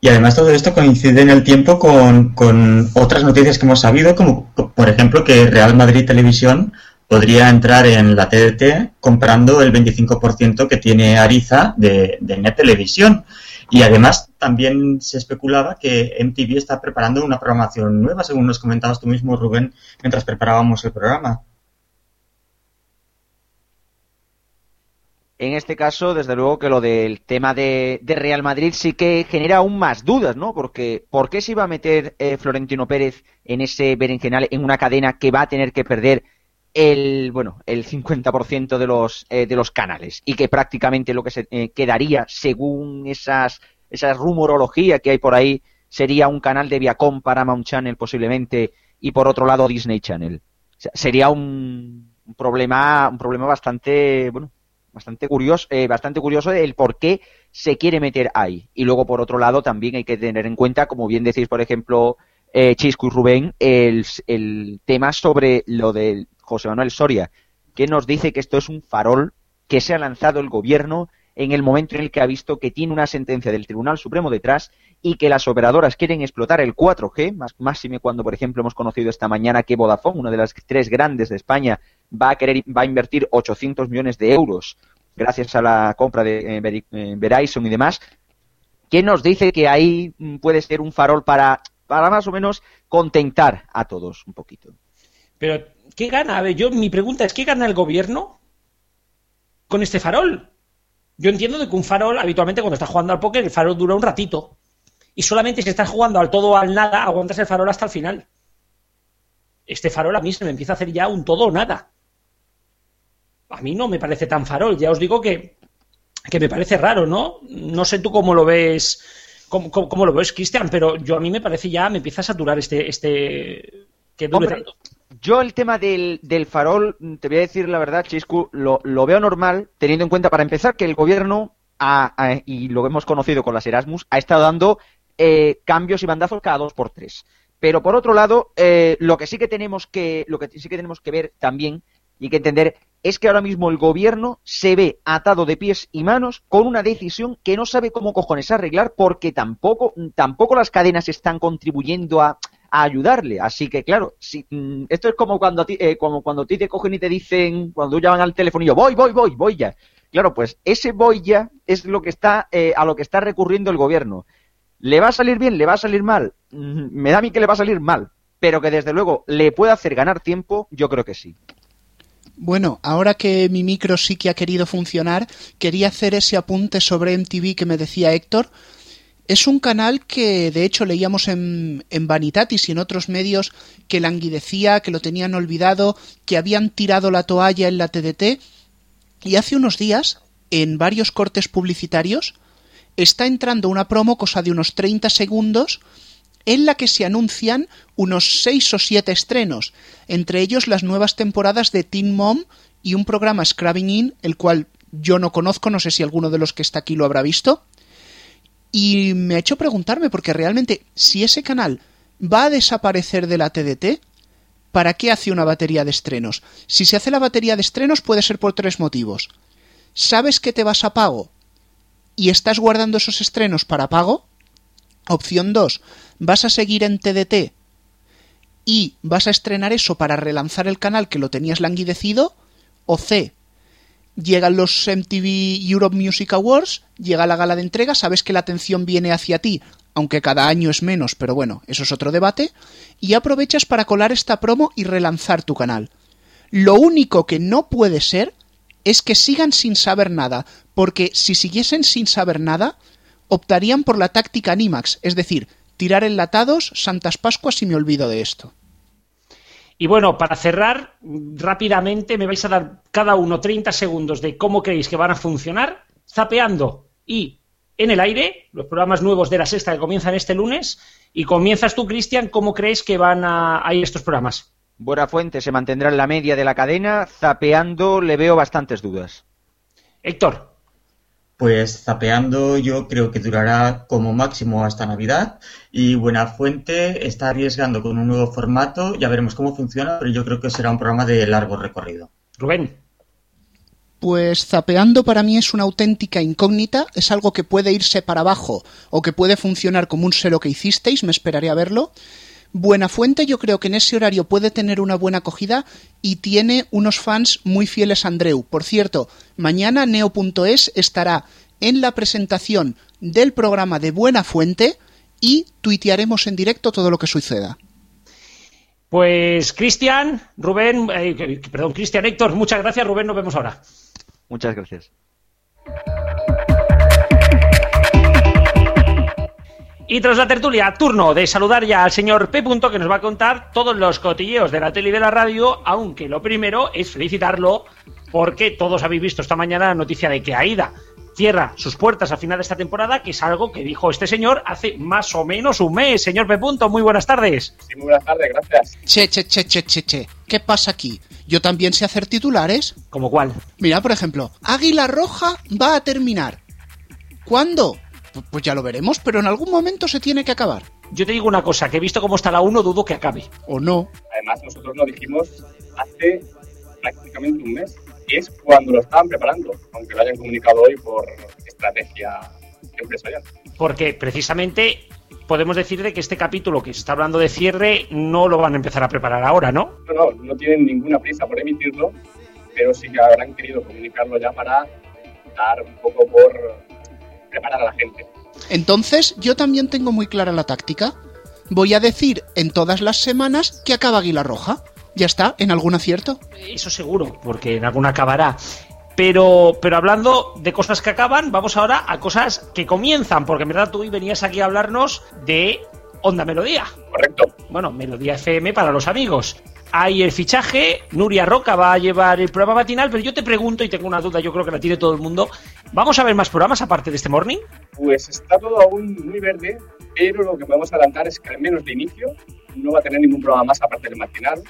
[SPEAKER 3] Y además todo esto coincide en el tiempo con, con otras noticias que hemos sabido, como por ejemplo que Real Madrid Televisión podría entrar en la TDT comprando el 25% que tiene Ariza de, de Net Televisión. Y además también se especulaba que MTV está preparando una programación nueva, según nos comentabas tú mismo, Rubén, mientras preparábamos el programa.
[SPEAKER 6] En este caso, desde luego que lo del tema de, Real Madrid sí que genera aún más dudas, ¿no? Porque ¿por qué se iba a meter eh, Florentino Pérez en ese berenjenal en una cadena que va a tener que perder el bueno el 50% de los eh, de los canales y que prácticamente lo que se eh, quedaría según esas esa rumorología que hay por ahí sería un canal de Viacom Paramount Channel posiblemente y por otro lado Disney Channel. Sería un, un problema un problema bastante bueno bastante curioso eh, bastante curioso el por qué se quiere meter ahí. Y luego por otro lado también hay que tener en cuenta como bien decís por ejemplo eh, Chisco y Rubén el, el tema sobre lo del José Manuel Soria, que nos dice que esto es un farol que se ha lanzado el gobierno en el momento en el que ha visto que tiene una sentencia del Tribunal Supremo detrás y que las operadoras quieren explotar el 4G, más máxime cuando, por ejemplo, hemos conocido esta mañana que Vodafone, una de las tres grandes de España, va a querer va a invertir 800 millones de euros gracias a la compra de eh, eh, Verizon y demás. ¿Quién nos dice que ahí mm, puede ser un farol para, para más o menos contentar a todos un poquito?
[SPEAKER 1] Pero, ¿qué gana? A ver, yo, mi pregunta es, ¿qué gana el gobierno con este farol? Yo entiendo de que un farol, habitualmente cuando estás jugando al póker, el farol dura un ratito. Y solamente si estás jugando al todo o al nada, aguantas el farol hasta el final. Este farol a mí se me empieza a hacer ya un todo o nada. A mí no me parece tan farol. Ya os digo que, que me parece raro, ¿no? No sé tú cómo lo ves, cómo, cómo- cómo lo ves, Cristian, pero yo a mí me parece ya, me empieza a saturar este, este, que dure
[SPEAKER 6] Hombre,
[SPEAKER 1] tanto.
[SPEAKER 6] Yo el tema del, del farol, te voy a decir la verdad, Chiscu, lo, veo normal, teniendo en cuenta, para empezar, que el gobierno, ha- y lo hemos conocido con las Erasmus, ha estado dando eh, cambios y bandazos cada dos por tres. Pero por otro lado, eh, lo que sí que tenemos que, lo que sí que tenemos que ver también y que entender es que ahora mismo el gobierno se ve atado de pies y manos con una decisión que no sabe cómo cojones arreglar porque tampoco, tampoco las cadenas están contribuyendo a, ayudarle. Así que, claro, si, mm, esto es como cuando, a ti, eh, como cuando a ti te cogen y te dicen, cuando llaman al teléfono y yo, voy, voy, voy, voy ya. Claro, pues ese voy ya es lo que está, eh, a lo que está recurriendo el gobierno. ¿Le va a salir bien? ¿Le va a salir mal? Mm, me da a mí que le va a salir mal. Pero que desde luego le puede hacer ganar tiempo, yo creo que sí.
[SPEAKER 2] Bueno, ahora que mi micro sí que ha querido funcionar, quería hacer ese apunte sobre MTV que me decía Héctor. Es un canal que de hecho leíamos en, en Vanitatis y en otros medios que languidecía, que lo tenían olvidado, que habían tirado la toalla en la TDT. Y hace unos días, en varios cortes publicitarios, está entrando una promo, cosa de unos 30 segundos, en la que se anuncian unos seis o siete estrenos, entre ellos las nuevas temporadas de Teen Mom y un programa Scrubbing In, el cual yo no conozco, no sé si alguno de los que está aquí lo habrá visto. Y me ha hecho preguntarme, porque realmente, si ese canal va a desaparecer de la TDT, ¿para qué hace una batería de estrenos? Si se hace la batería de estrenos puede ser por tres motivos. ¿Sabes que te vas a pago y estás guardando esos estrenos para pago? Opción 2 vas a seguir en TDT y vas a estrenar eso para relanzar el canal que lo tenías languidecido, o C, llegan los MTV Europe Music Awards, llega la gala de entrega, sabes que la atención viene hacia ti, aunque cada año es menos, pero bueno, eso es otro debate, y aprovechas para colar esta promo y relanzar tu canal. Lo único que no puede ser es que sigan sin saber nada, porque si siguiesen sin saber nada, optarían por la táctica Animax, es decir, tirar enlatados, Santas Pascuas y me olvido de esto.
[SPEAKER 1] Y bueno, para cerrar, rápidamente me vais a dar cada uno 30 segundos de cómo creéis que van a funcionar, zapeando y en el aire, los programas nuevos de la sexta que comienzan este lunes. Y comienzas tú, Cristian, ¿cómo crees que van a, ir estos programas?
[SPEAKER 6] Buena Fuente se mantendrá en la media de la cadena, zapeando le veo bastantes dudas.
[SPEAKER 1] Héctor.
[SPEAKER 3] Pues zapeando yo creo que durará como máximo hasta Navidad y Buenafuente está arriesgando con un nuevo formato, ya veremos cómo funciona, pero yo creo que será un programa de largo recorrido.
[SPEAKER 1] Rubén.
[SPEAKER 2] Pues zapeando para mí es una auténtica incógnita, es algo que puede irse para abajo o que puede funcionar como un lo que hicisteis, me esperaré a verlo. Buenafuente yo creo que en ese horario puede tener una buena acogida y tiene unos fans muy fieles a Andreu. Por cierto, mañana neo.es estará en la presentación del programa de Buena Fuente y tuitearemos en directo todo lo que suceda.
[SPEAKER 1] Pues Cristian, Rubén, eh, perdón, Cristian, Héctor, muchas gracias. Rubén, nos vemos ahora.
[SPEAKER 6] Muchas gracias.
[SPEAKER 1] Y tras la tertulia, turno de saludar ya al señor P. que nos va a contar todos los cotilleos de la tele y de la radio, aunque lo primero es felicitarlo porque todos habéis visto esta mañana la noticia de que AIDA cierra sus puertas a final de esta temporada, que es algo que dijo este señor hace más o menos un mes. Señor P. muy buenas tardes.
[SPEAKER 5] Sí, muy buenas tardes, gracias.
[SPEAKER 2] Che, che, che, che, che, che. ¿Qué pasa aquí? ¿Yo también sé hacer titulares?
[SPEAKER 1] ¿Como cuál?
[SPEAKER 2] Mira, por ejemplo, Águila Roja va a terminar. ¿Cuándo? Pues ya lo veremos, pero en algún momento se tiene que acabar.
[SPEAKER 1] Yo te digo una cosa, que he visto cómo está la 1, dudo que acabe.
[SPEAKER 2] ¿O no?
[SPEAKER 5] Además, nosotros lo dijimos hace prácticamente un mes, y es cuando lo estaban preparando, aunque lo hayan comunicado hoy por estrategia empresarial.
[SPEAKER 1] Porque precisamente podemos decir de que este capítulo que se está hablando de cierre no lo van a empezar a preparar ahora, ¿no?
[SPEAKER 5] No, no, no tienen ninguna prisa por emitirlo, pero sí que habrán querido comunicarlo ya para dar un poco por preparar a la gente.
[SPEAKER 2] Entonces, yo también tengo muy clara la táctica. Voy a decir en todas las semanas que acaba Águila Roja. Ya está, en algún acierto.
[SPEAKER 1] Eso seguro, porque en alguna acabará. Pero, pero hablando de cosas que acaban, vamos ahora a cosas que comienzan, porque en verdad tú hoy venías aquí a hablarnos de Onda Melodía.
[SPEAKER 5] Correcto.
[SPEAKER 1] Bueno, Melodía FM para los amigos hay el fichaje, Nuria Roca va a llevar el programa matinal, pero yo te pregunto, y tengo una duda, yo creo que la tiene todo el mundo, ¿vamos a ver más programas aparte de este morning?
[SPEAKER 5] Pues está todo aún muy verde, pero lo que podemos adelantar es que al menos de inicio no va a tener ningún programa más aparte del matinal,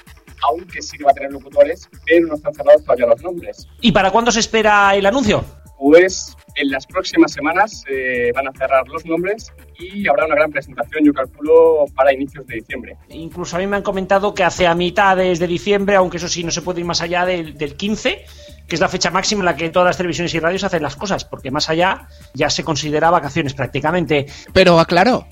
[SPEAKER 5] aunque sí que va a tener locutores, pero no están cerrados todavía los nombres.
[SPEAKER 1] ¿Y para cuándo se espera el anuncio?
[SPEAKER 5] Pues en las próximas semanas se van a cerrar los nombres y habrá una gran presentación, yo calculo, para inicios de diciembre.
[SPEAKER 1] Incluso a mí me han comentado que hacia mitades de diciembre, aunque eso sí no se puede ir más allá del, del 15, que es la fecha máxima en la que todas las televisiones y radios hacen las cosas, porque más allá ya se considera vacaciones prácticamente.
[SPEAKER 2] Pero aclaro,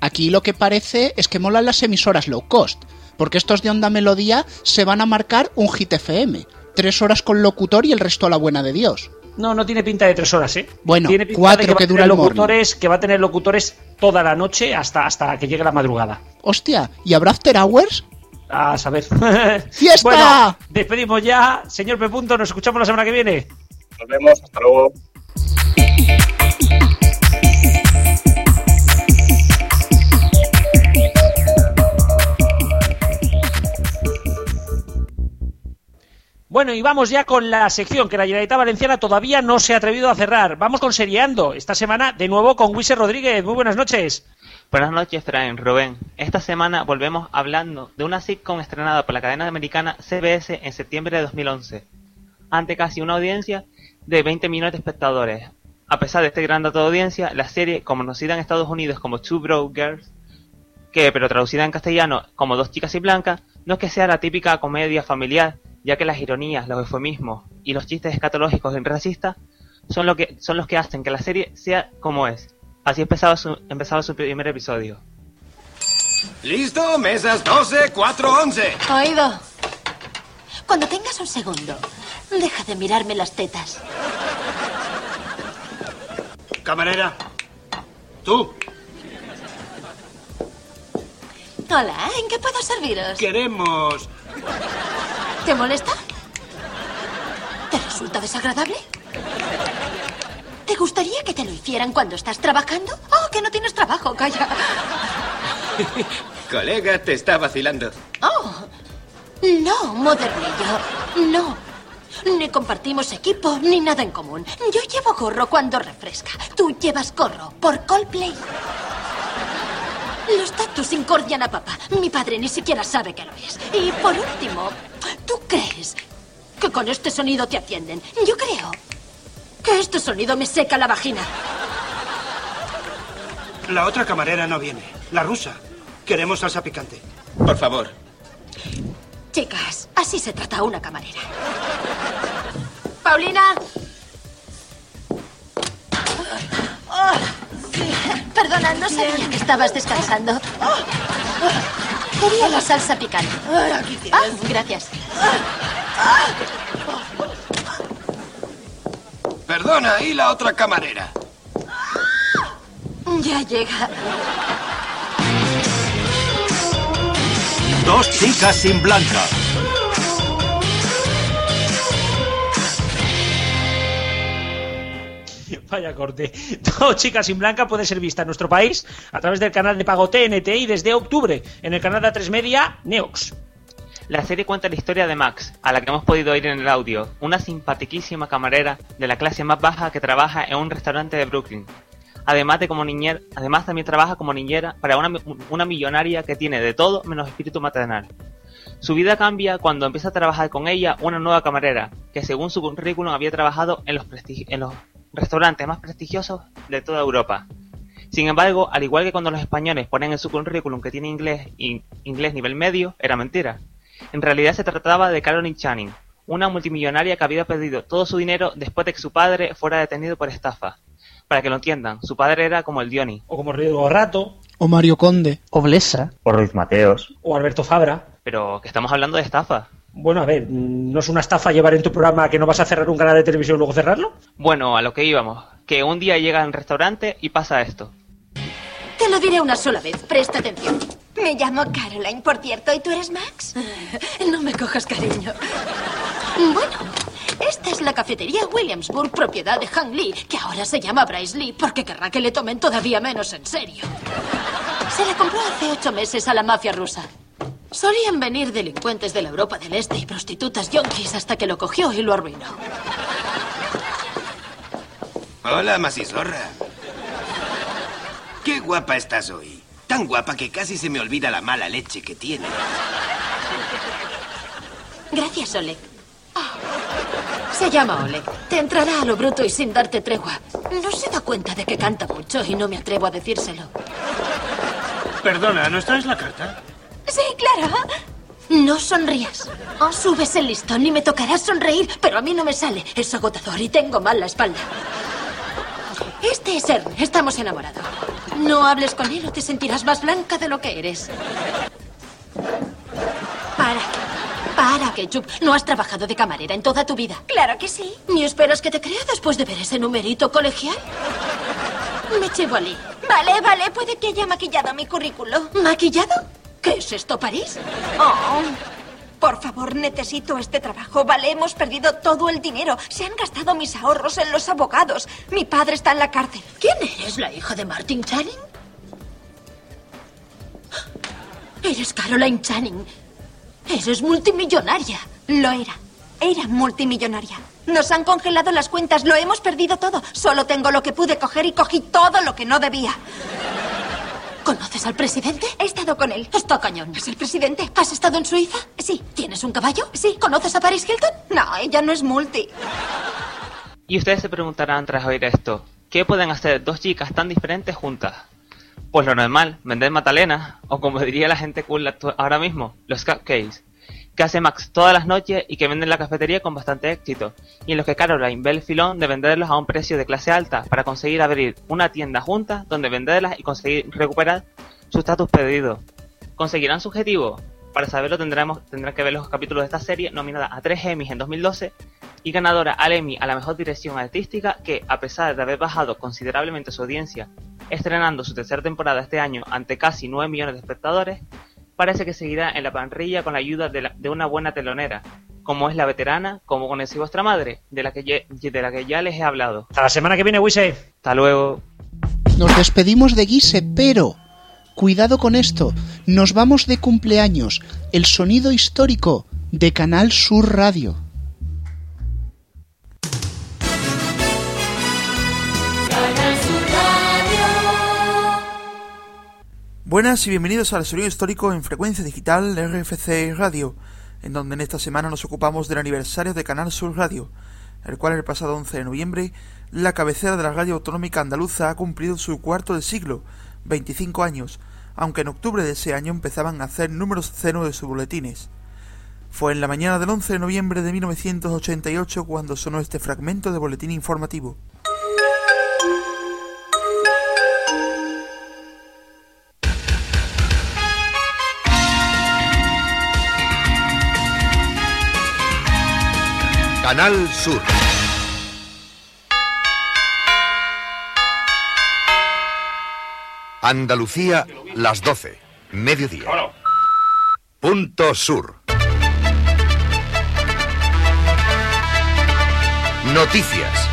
[SPEAKER 2] aquí lo que parece es que molan las emisoras low cost, porque estos de Onda Melodía se van a marcar un hit FM. Tres horas con locutor y el resto a la buena de Dios.
[SPEAKER 1] No, no tiene pinta de tres horas, ¿eh?
[SPEAKER 2] Bueno,
[SPEAKER 1] tiene pinta
[SPEAKER 2] cuatro
[SPEAKER 1] de que, va
[SPEAKER 2] que dura
[SPEAKER 1] tener
[SPEAKER 2] el morning.
[SPEAKER 1] locutores, que va a tener locutores toda la noche hasta, hasta que llegue la madrugada.
[SPEAKER 2] Hostia, ¿y habrá after hours?
[SPEAKER 1] A saber.
[SPEAKER 2] ¡Fiesta!
[SPEAKER 1] Bueno, despedimos ya. Señor P. Punto, nos escuchamos la semana que viene.
[SPEAKER 5] Nos vemos, hasta luego.
[SPEAKER 1] Bueno, y vamos ya con la sección que la Generalitat Valenciana todavía no se ha atrevido a cerrar. Vamos con Seriando. Esta semana de nuevo con Wiser Rodríguez. Muy buenas noches.
[SPEAKER 7] Buenas noches, Fraen, Rubén. Esta semana volvemos hablando de una sitcom estrenada por la cadena americana CBS en septiembre de 2011, ante casi una audiencia de 20 millones de espectadores. A pesar de este gran dato de audiencia, la serie, conocida en Estados Unidos como Two Broke Girls, que pero traducida en castellano como Dos chicas y blancas, no es que sea la típica comedia familiar, ya que las ironías, los eufemismos y los chistes escatológicos y racistas son, lo que, son los que hacen que la serie sea como es. Así empezaba su, empezaba su primer episodio.
[SPEAKER 8] ¿Listo? Mesas 12, 4, 11.
[SPEAKER 9] Oído. Cuando tengas un segundo, deja de mirarme las tetas.
[SPEAKER 8] Camarera. Tú.
[SPEAKER 9] Hola, ¿en qué puedo serviros?
[SPEAKER 8] Queremos...
[SPEAKER 9] ¿Te molesta? ¿Te resulta desagradable? ¿Te gustaría que te lo hicieran cuando estás trabajando? Oh, que no tienes trabajo, calla.
[SPEAKER 8] Colega, te está vacilando.
[SPEAKER 9] Oh, no, modernillo, no. Ni compartimos equipo ni nada en común. Yo llevo gorro cuando refresca. Tú llevas gorro por Coldplay. Los tactus incordian a papá. Mi padre ni siquiera sabe que lo es. Y por último, ¿tú crees que con este sonido te atienden? Yo creo que este sonido me seca la vagina.
[SPEAKER 8] La otra camarera no viene. La rusa. Queremos salsa picante. Por favor.
[SPEAKER 9] Chicas, así se trata a una camarera. Paulina. Oh, Perdona, no sabía que estabas descansando. Quería la salsa picante. Ah, gracias.
[SPEAKER 8] Perdona, ¿y la otra camarera?
[SPEAKER 9] Ya llega.
[SPEAKER 10] Dos chicas sin blanca.
[SPEAKER 1] Vaya corte. Todo Chicas sin Blanca puede ser vista en nuestro país a través del canal de pago TNT y desde octubre en el canal de A3 Media Neox.
[SPEAKER 7] La serie cuenta la historia de Max, a la que hemos podido oír en el audio, una simpaticísima camarera de la clase más baja que trabaja en un restaurante de Brooklyn. Además de como niñera, además también trabaja como niñera para una, una millonaria que tiene de todo menos espíritu maternal. Su vida cambia cuando empieza a trabajar con ella una nueva camarera, que según su currículum había trabajado en los, en los restaurantes más prestigiosos de toda Europa. Sin embargo, al igual que cuando los españoles ponen en su currículum que tiene inglés y inglés nivel medio, era mentira. En realidad se trataba de Caroline Channing, una multimillonaria que había perdido todo su dinero después de que su padre fuera detenido por estafa. Para que lo entiendan, su padre era como el Dioni.
[SPEAKER 1] O como Rodrigo Rato.
[SPEAKER 2] O Mario Conde.
[SPEAKER 1] O Blesa.
[SPEAKER 3] O Ruiz Mateos.
[SPEAKER 1] O Alberto Fabra.
[SPEAKER 7] Pero que estamos hablando de estafa.
[SPEAKER 1] Bueno, a ver, ¿no es una estafa llevar en tu programa que no vas a cerrar un canal de televisión y luego cerrarlo?
[SPEAKER 7] Bueno, a lo que íbamos. Que un día llega al restaurante y pasa esto.
[SPEAKER 9] Te lo diré una sola vez. Presta atención. Me llamo Caroline, por cierto. ¿Y tú eres Max? No me cojas cariño. Bueno, esta es la cafetería Williamsburg, propiedad de Han Lee, que ahora se llama Bryce Lee porque querrá que le tomen todavía menos en serio. Se la compró hace ocho meses a la mafia rusa. Solían venir delincuentes de la Europa del Este y prostitutas yonkis hasta que lo cogió y lo arruinó.
[SPEAKER 8] Hola, Masizorra. Qué guapa estás hoy. Tan guapa que casi se me olvida la mala leche que tienes.
[SPEAKER 9] Gracias, Oleg. Ah. Se llama Oleg. Te entrará a lo bruto y sin darte tregua. No se da cuenta de que canta mucho y no me atrevo a decírselo.
[SPEAKER 10] Perdona, ¿no traes la carta?
[SPEAKER 9] Sí, claro. No sonrías. O subes el listón y me tocará sonreír, pero a mí no me sale. Es agotador y tengo mal la espalda. Este es Ern. Estamos enamorados. No hables con él o te sentirás más blanca de lo que eres. Para. Para, Ketchup. No has trabajado de camarera en toda tu vida.
[SPEAKER 11] Claro que sí.
[SPEAKER 9] ¿Ni esperas que te crea después de ver ese numerito colegial? Me llevo a Lee.
[SPEAKER 11] Vale, vale. Puede que haya maquillado mi currículo.
[SPEAKER 9] ¿Maquillado? ¿Qué es esto, París?
[SPEAKER 11] Oh. Por favor, necesito este trabajo. Vale, hemos perdido todo el dinero. Se han gastado mis ahorros en los abogados. Mi padre está en la cárcel.
[SPEAKER 9] ¿Quién eres, la hija de Martin Channing? Eres Caroline Channing. Eres multimillonaria.
[SPEAKER 11] Lo era. Era multimillonaria. Nos han congelado las cuentas. Lo hemos perdido todo. Solo tengo lo que pude coger y cogí todo lo que no debía.
[SPEAKER 9] ¿Conoces al presidente?
[SPEAKER 11] He estado con él.
[SPEAKER 9] Está cañón.
[SPEAKER 11] ¿Es el presidente?
[SPEAKER 9] ¿Has estado en Suiza?
[SPEAKER 11] Sí.
[SPEAKER 9] ¿Tienes un caballo?
[SPEAKER 11] Sí.
[SPEAKER 9] ¿Conoces a Paris Hilton?
[SPEAKER 11] No, ella no es multi.
[SPEAKER 7] Y ustedes se preguntarán tras oír esto, ¿qué pueden hacer dos chicas tan diferentes juntas? Pues lo normal, vender matalenas, o como diría la gente cool ahora mismo, los cupcakes, que hace Max todas las noches y que venden en la cafetería con bastante éxito, y en los que Caroline ve el filón de venderlos a un precio de clase alta para conseguir abrir una tienda juntas donde venderlas y conseguir recuperar su estatus perdido. ¿Conseguirán su objetivo? Para saberlo tendremos, tendrán que ver los capítulos de esta serie nominada a 3 Emmys en 2012 y ganadora al Emmy a la mejor dirección artística que, a pesar de haber bajado considerablemente su audiencia, estrenando su tercera temporada este año ante casi 9 millones de espectadores, parece que seguirá en la parrilla con la ayuda de, la- de una buena telonera, como es la veterana, como conocí vuestra madre, de la que, ye- de la que ya les he hablado.
[SPEAKER 1] Hasta la semana que viene, Wise.
[SPEAKER 7] Hasta luego.
[SPEAKER 2] Nos despedimos de Guise, pero cuidado con esto, nos vamos de cumpleaños, el sonido histórico de Canal Sur Radio.
[SPEAKER 12] Buenas y bienvenidos al sonido histórico en frecuencia digital RFC Radio, en donde en esta semana nos ocupamos del aniversario de Canal Sur Radio, el cual el pasado 11 de noviembre la cabecera de la radio autonómica andaluza ha cumplido su cuarto de siglo, 25 años, aunque en octubre de ese año empezaban a hacer números cero de sus boletines. Fue en la mañana del 11 de noviembre de 1988 cuando sonó este fragmento de boletín informativo.
[SPEAKER 13] Canal Sur. Andalucía, las 12. Mediodía. Punto Sur. Noticias.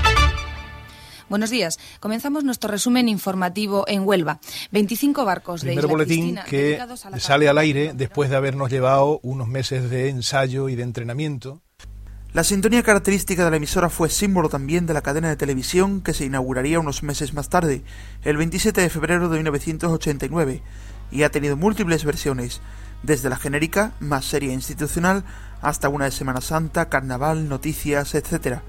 [SPEAKER 14] Buenos días. Comenzamos nuestro resumen informativo en Huelva. 25 barcos de
[SPEAKER 15] Primer
[SPEAKER 14] Isla
[SPEAKER 15] boletín
[SPEAKER 14] Cristina
[SPEAKER 15] que
[SPEAKER 14] dedicados a la
[SPEAKER 15] sale al aire después de habernos llevado unos meses de ensayo y de entrenamiento.
[SPEAKER 12] La sintonía característica de la emisora fue símbolo también de la cadena de televisión que se inauguraría unos meses más tarde, el 27 de febrero de 1989, y ha tenido múltiples versiones, desde la genérica, más seria e institucional, hasta una de Semana Santa, Carnaval, noticias, etc.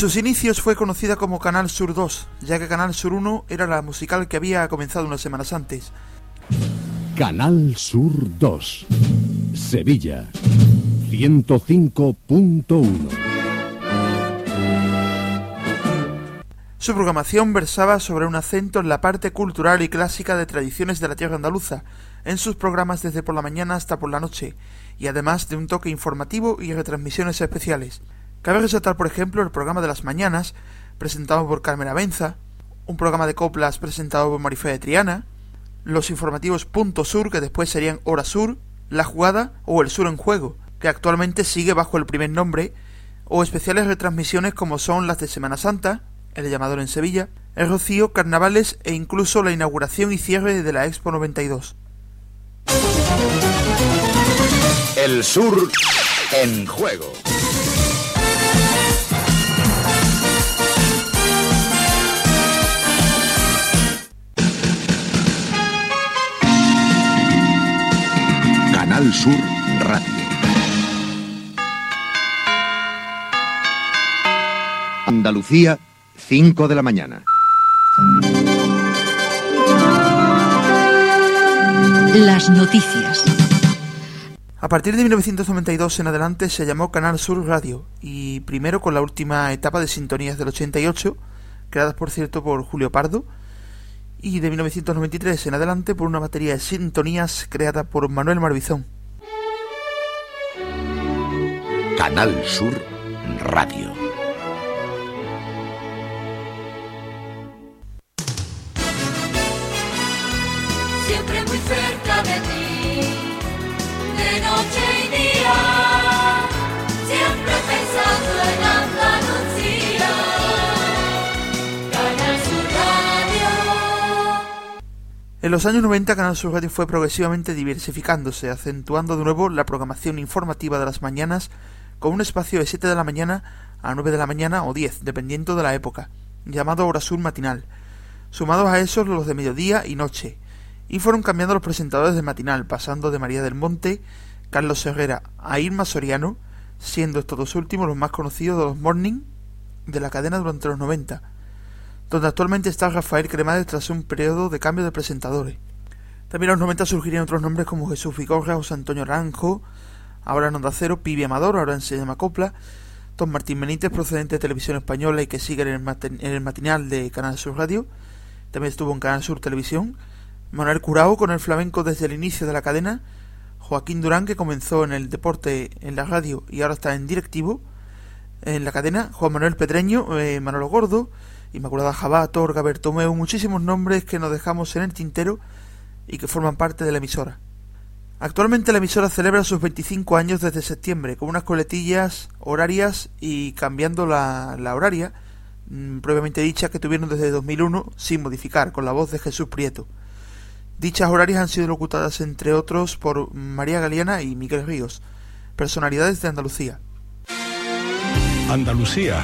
[SPEAKER 12] sus inicios fue conocida como Canal Sur 2, ya que Canal Sur 1 era la musical que había comenzado unas semanas antes.
[SPEAKER 16] Canal Sur 2. Sevilla. 105.1.
[SPEAKER 12] Su programación versaba sobre un acento en la parte cultural y clásica de tradiciones de la tierra andaluza, en sus programas desde por la mañana hasta por la noche, y además de un toque informativo y retransmisiones especiales. Cabe resaltar, por ejemplo, el programa de las mañanas, presentado por Carmen Abenza, un programa de coplas presentado por Marifé de Triana, los informativos Punto Sur, que después serían Hora Sur, La Jugada o El Sur en Juego, que actualmente sigue bajo el primer nombre, o especiales retransmisiones como son las de Semana Santa, El Llamador en Sevilla, El Rocío, Carnavales e incluso la inauguración y cierre de la Expo 92.
[SPEAKER 13] El Sur en Juego. Canal Sur Radio. Andalucía, 5 de la mañana.
[SPEAKER 17] Las noticias.
[SPEAKER 12] A partir de 1992 en adelante se llamó Canal Sur Radio y primero con la última etapa de sintonías del 88, creadas por cierto por Julio Pardo, y de 1993 en adelante por una batería de sintonías creada por Manuel Marbizón.
[SPEAKER 13] Canal Sur Radio.
[SPEAKER 18] En
[SPEAKER 12] los años 90 Canal Sur fue progresivamente diversificándose, acentuando de nuevo la programación informativa de las mañanas con un espacio de 7 de la mañana a 9 de la mañana o 10, dependiendo de la época, llamado Hora Sur Matinal, sumados a esos los de mediodía y noche, y fueron cambiando los presentadores de matinal, pasando de María del Monte, Carlos Herrera a Irma Soriano, siendo estos dos últimos los más conocidos de los morning de la cadena durante los 90, donde actualmente está Rafael Cremades tras un periodo de cambio de presentadores. También en los 90 surgirían otros nombres como Jesús Vigorra, José Antonio Ranjo, ahora en Onda Cero, Pibi Amador, ahora en Se llama Copla, Don Martín Benítez, procedente de Televisión Española y que sigue en el, en el matinal de Canal Sur Radio, también estuvo en Canal Sur Televisión, Manuel Curao con el flamenco desde el inicio de la cadena, Joaquín Durán que comenzó en el deporte en la radio y ahora está en directivo en la cadena, Juan Manuel Pedreño, eh, Manolo Gordo, Inmaculada Jabá, Torga, Bertomeu, muchísimos nombres que nos dejamos en el tintero y que forman parte de la emisora. Actualmente la emisora celebra sus 25 años desde septiembre, con unas coletillas horarias y cambiando la, la horaria, mmm, previamente dicha, que tuvieron desde 2001, sin modificar, con la voz de Jesús Prieto. Dichas horarias han sido locutadas, entre otros, por María Galeana y Miguel Ríos, personalidades de Andalucía.
[SPEAKER 19] Andalucía,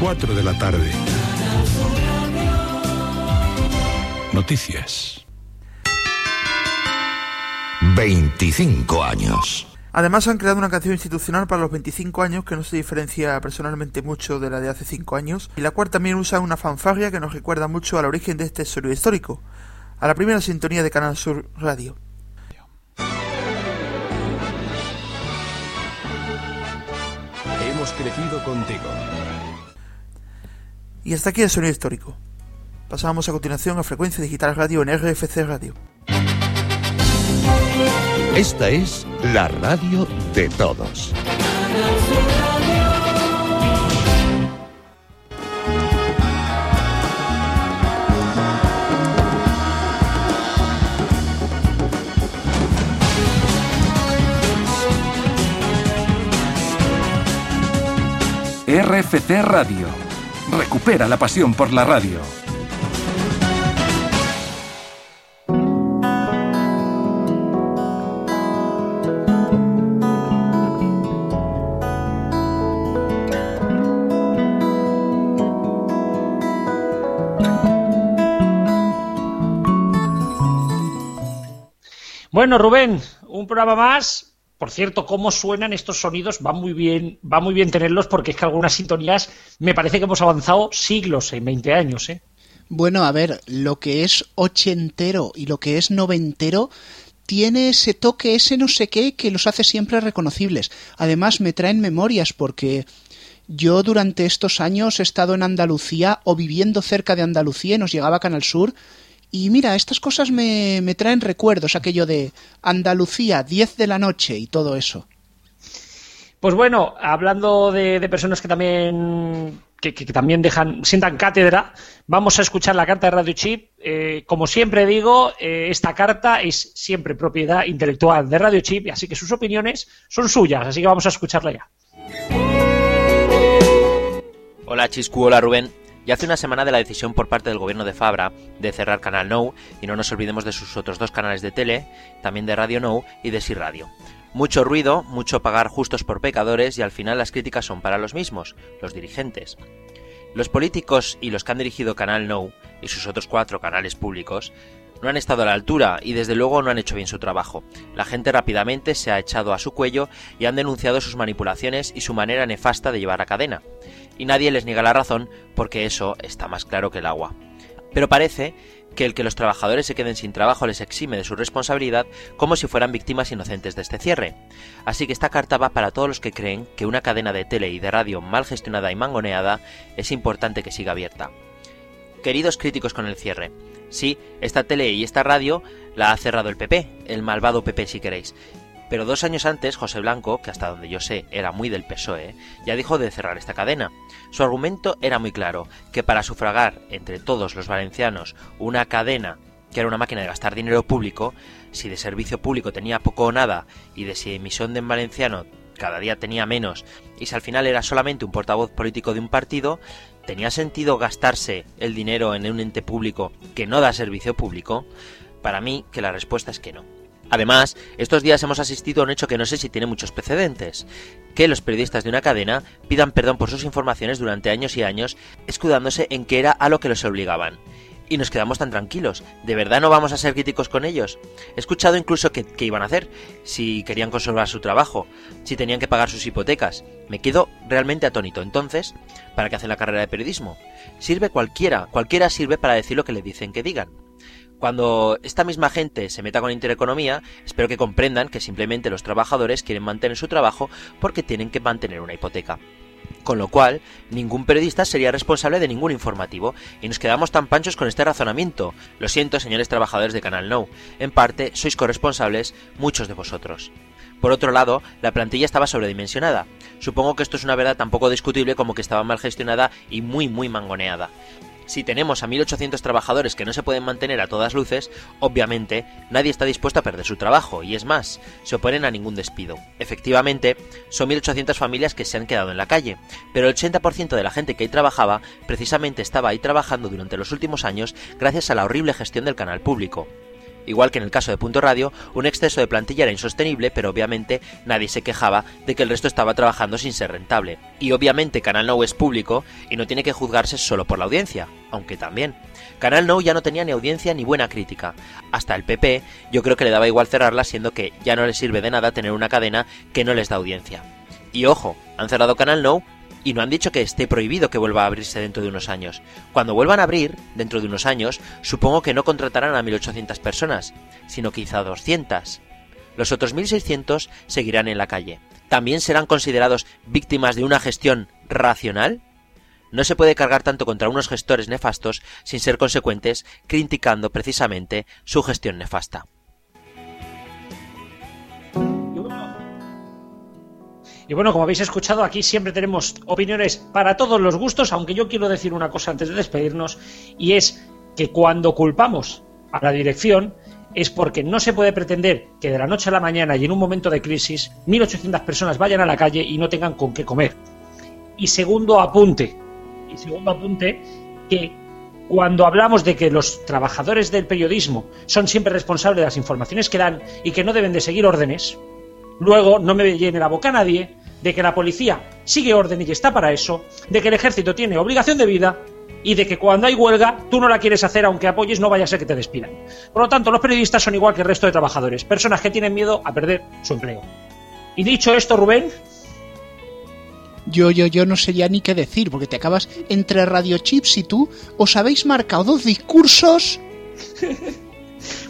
[SPEAKER 19] 4 de la tarde. Noticias.
[SPEAKER 13] 25 años.
[SPEAKER 12] Además han creado una canción institucional para los 25 años que no se diferencia personalmente mucho de la de hace 5 años y la cual también usa una fanfarria que nos recuerda mucho al origen de este sonido histórico, a la primera sintonía de Canal Sur Radio.
[SPEAKER 19] Hemos crecido contigo.
[SPEAKER 12] Y hasta aquí el sonido histórico. Pasamos a continuación a Frecuencia Digital Radio en RFC Radio.
[SPEAKER 13] Esta es la radio de todos.
[SPEAKER 16] RFC Radio. Recupera la pasión por la radio.
[SPEAKER 1] Bueno, Rubén, un programa más. Por cierto, cómo suenan estos sonidos, va muy bien, va muy bien tenerlos porque es que algunas sintonías me parece que hemos avanzado siglos en 20 años, ¿eh?
[SPEAKER 2] Bueno, a ver, lo que es ochentero y lo que es noventero tiene ese toque, ese no sé qué, que los hace siempre reconocibles. Además, me traen memorias porque Yo durante estos años he estado en Andalucía o viviendo cerca de Andalucía y nos llegaba Canal Sur. Y mira, estas cosas me, me traen recuerdos, aquello de Andalucía, 10 de la noche y todo eso.
[SPEAKER 1] Pues bueno, hablando de, de personas que también que, que también dejan sientan cátedra, vamos a escuchar la carta de Radio Chip. Eh, como siempre digo, eh, esta carta es siempre propiedad intelectual de Radio Chip, así que sus opiniones son suyas, así que vamos a escucharla ya.
[SPEAKER 20] Hola Chiscu, hola Rubén. Ya hace una semana de la decisión por parte del gobierno de Fabra de cerrar Canal Now y no nos olvidemos de sus otros dos canales de tele, también de Radio Now y de Si Radio. Mucho ruido, mucho pagar justos por pecadores y al final las críticas son para los mismos, los dirigentes. Los políticos y los que han dirigido Canal Now y sus otros cuatro canales públicos no han estado a la altura y desde luego no han hecho bien su trabajo. La gente rápidamente se ha echado a su cuello y han denunciado sus manipulaciones y su manera nefasta de llevar a cadena. Y nadie les niega la razón porque eso está más claro que el agua. Pero parece que el que los trabajadores se queden sin trabajo les exime de su responsabilidad como si fueran víctimas inocentes de este cierre. Así que esta carta va para todos los que creen que una cadena de tele y de radio mal gestionada y mangoneada es importante que siga abierta. Queridos críticos con el cierre, sí, esta tele y esta radio la ha cerrado el PP, el malvado PP si queréis, pero dos años antes, José Blanco, que hasta donde yo sé era muy del PSOE, ya dijo de cerrar esta cadena. Su argumento era muy claro, que para sufragar entre todos los valencianos una cadena que era una máquina de gastar dinero público, si de servicio público tenía poco o nada, y de si emisión de en valenciano cada día tenía menos, y si al final era solamente un portavoz político de un partido, ¿tenía sentido gastarse el dinero en un ente público que no da servicio público? Para mí que la respuesta es que no. Además, estos días hemos asistido a un hecho que no sé si tiene muchos precedentes, que los periodistas de una cadena pidan perdón por sus informaciones durante años y años, escudándose en que era a lo que los obligaban. Y nos quedamos tan tranquilos. ¿De verdad no vamos a ser críticos con ellos? He escuchado incluso que, iban a hacer, si querían conservar su trabajo, si tenían que pagar sus hipotecas. Me quedo realmente atónito. Entonces, ¿para qué hacen la carrera de periodismo? Sirve cualquiera, cualquiera sirve para decir lo que le dicen que digan. Cuando esta misma gente se meta con intereconomía, espero que comprendan que simplemente los trabajadores quieren mantener su trabajo porque tienen que mantener una hipoteca. Con lo cual, ningún periodista sería responsable de ningún informativo, y nos quedamos tan panchos con este razonamiento. Lo siento, señores trabajadores de Canal No, en parte sois corresponsables muchos de vosotros. Por otro lado, la plantilla estaba sobredimensionada. Supongo que esto es una verdad tan poco discutible como que estaba mal gestionada y muy muy mangoneada. Si tenemos a 1.800 trabajadores que no se pueden mantener a todas luces, obviamente nadie está dispuesto a perder su trabajo, y es más, se oponen a ningún despido. Efectivamente, son 1.800 familias que se han quedado en la calle, pero el 80% de la gente que ahí trabajaba precisamente estaba ahí trabajando durante los últimos años gracias a la horrible gestión del canal público. Igual que en el caso de Punto Radio, un exceso de plantilla era insostenible, pero obviamente nadie se quejaba de que el resto estaba trabajando sin ser rentable. Y obviamente Canal Now es público y no tiene que juzgarse solo por la audiencia, aunque también. Canal Now ya no tenía ni audiencia ni buena crítica. Hasta el PP yo creo que le daba igual cerrarla siendo que ya no les sirve de nada tener una cadena que no les da audiencia. Y ojo, han cerrado Canal Now y no han dicho que esté prohibido que vuelva a abrirse dentro de unos años. Cuando vuelvan a abrir, dentro de unos años, supongo que no contratarán a 1.800 personas, sino quizá 200. Los otros 1.600 seguirán en la calle. ¿También serán considerados víctimas de una gestión racional? No se puede cargar tanto contra unos gestores nefastos sin ser consecuentes, criticando precisamente su gestión nefasta.
[SPEAKER 1] Y bueno, como habéis escuchado, aquí siempre tenemos opiniones para todos los gustos, aunque yo quiero decir una cosa antes de despedirnos, y es que cuando culpamos a la dirección es porque no se puede pretender que de la noche a la mañana y en un momento de crisis 1.800 personas vayan a la calle y no tengan con qué comer. Y segundo apunte, y segundo apunte, que cuando hablamos de que los trabajadores del periodismo son siempre responsables de las informaciones que dan y que no deben de seguir órdenes, luego no me llene la boca a nadie de que la policía sigue orden y está para eso, de que el ejército tiene obligación de vida y de que cuando hay huelga tú no la quieres hacer aunque apoyes no vaya a ser que te despidan. Por lo tanto, los periodistas son igual que el resto de trabajadores, personas que tienen miedo a perder su empleo. Y dicho esto, Rubén,
[SPEAKER 2] Yo, yo, yo no sé ya ni qué decir, porque te acabas entre Radio Chips y tú, os habéis marcado dos discursos.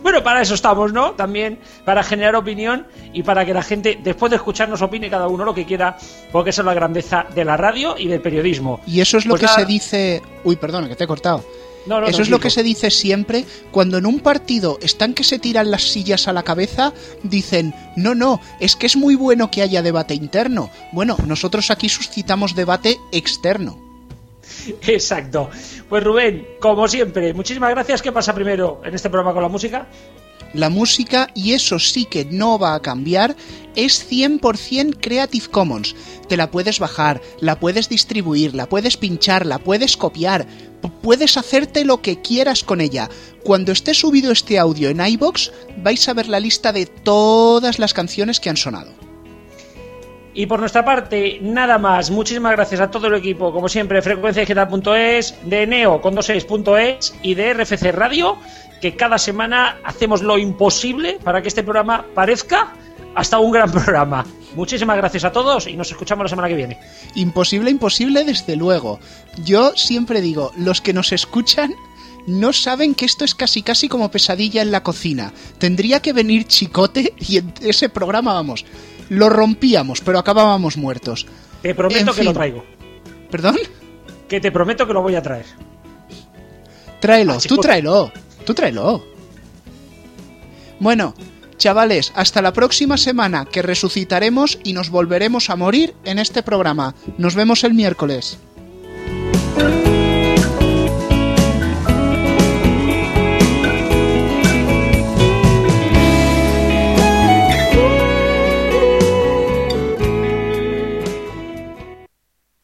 [SPEAKER 1] Bueno, para eso estamos, ¿no? También para generar opinión y para que la gente, después de escucharnos, opine cada uno lo que quiera, porque esa es la grandeza de la radio y del periodismo.
[SPEAKER 2] Y eso es lo
[SPEAKER 1] Pues
[SPEAKER 2] que
[SPEAKER 1] nada-
[SPEAKER 2] se dice... Uy, perdona, que te he cortado.
[SPEAKER 1] No, no,
[SPEAKER 2] Eso es lo que se dice siempre cuando en un partido están que se tiran las sillas a la cabeza, dicen, no, no, es que es muy bueno que haya debate interno. Bueno, nosotros aquí suscitamos debate externo.
[SPEAKER 1] Exacto. Pues Rubén, como siempre, muchísimas gracias. ¿Qué pasa primero en este programa con la música?
[SPEAKER 2] La música, y eso sí que no va a cambiar, es 100% Creative Commons. Te la puedes bajar, la puedes distribuir, la puedes pinchar, la puedes copiar, puedes hacerte lo que quieras con ella. Cuando esté subido este audio en iBox, vais a ver la lista de todas las canciones que han sonado.
[SPEAKER 1] Y por nuestra parte, nada más. Muchísimas gracias a todo el equipo, como siempre, frecuenciadigital.es, de Neo con 26.es y de RFC Radio, que cada semana hacemos lo imposible para que este programa parezca hasta un gran programa. Muchísimas gracias a todos y nos escuchamos la semana que viene.
[SPEAKER 2] Imposible, imposible, desde luego. Yo siempre digo, los que nos escuchan no saben que esto es casi casi como pesadilla en la cocina. Tendría que venir Chicote y en ese programa, vamos, lo rompíamos, pero acabábamos muertos.
[SPEAKER 1] Te prometo
[SPEAKER 2] En
[SPEAKER 1] que lo traigo.
[SPEAKER 2] ¿Perdón?
[SPEAKER 1] Que te prometo que lo voy a traer.
[SPEAKER 2] Tráelo,
[SPEAKER 1] Ah,
[SPEAKER 2] tú tráelo, tú tráelo. Bueno, chavales, hasta la próxima semana que resucitaremos y nos volveremos a morir en este programa. Nos vemos el miércoles.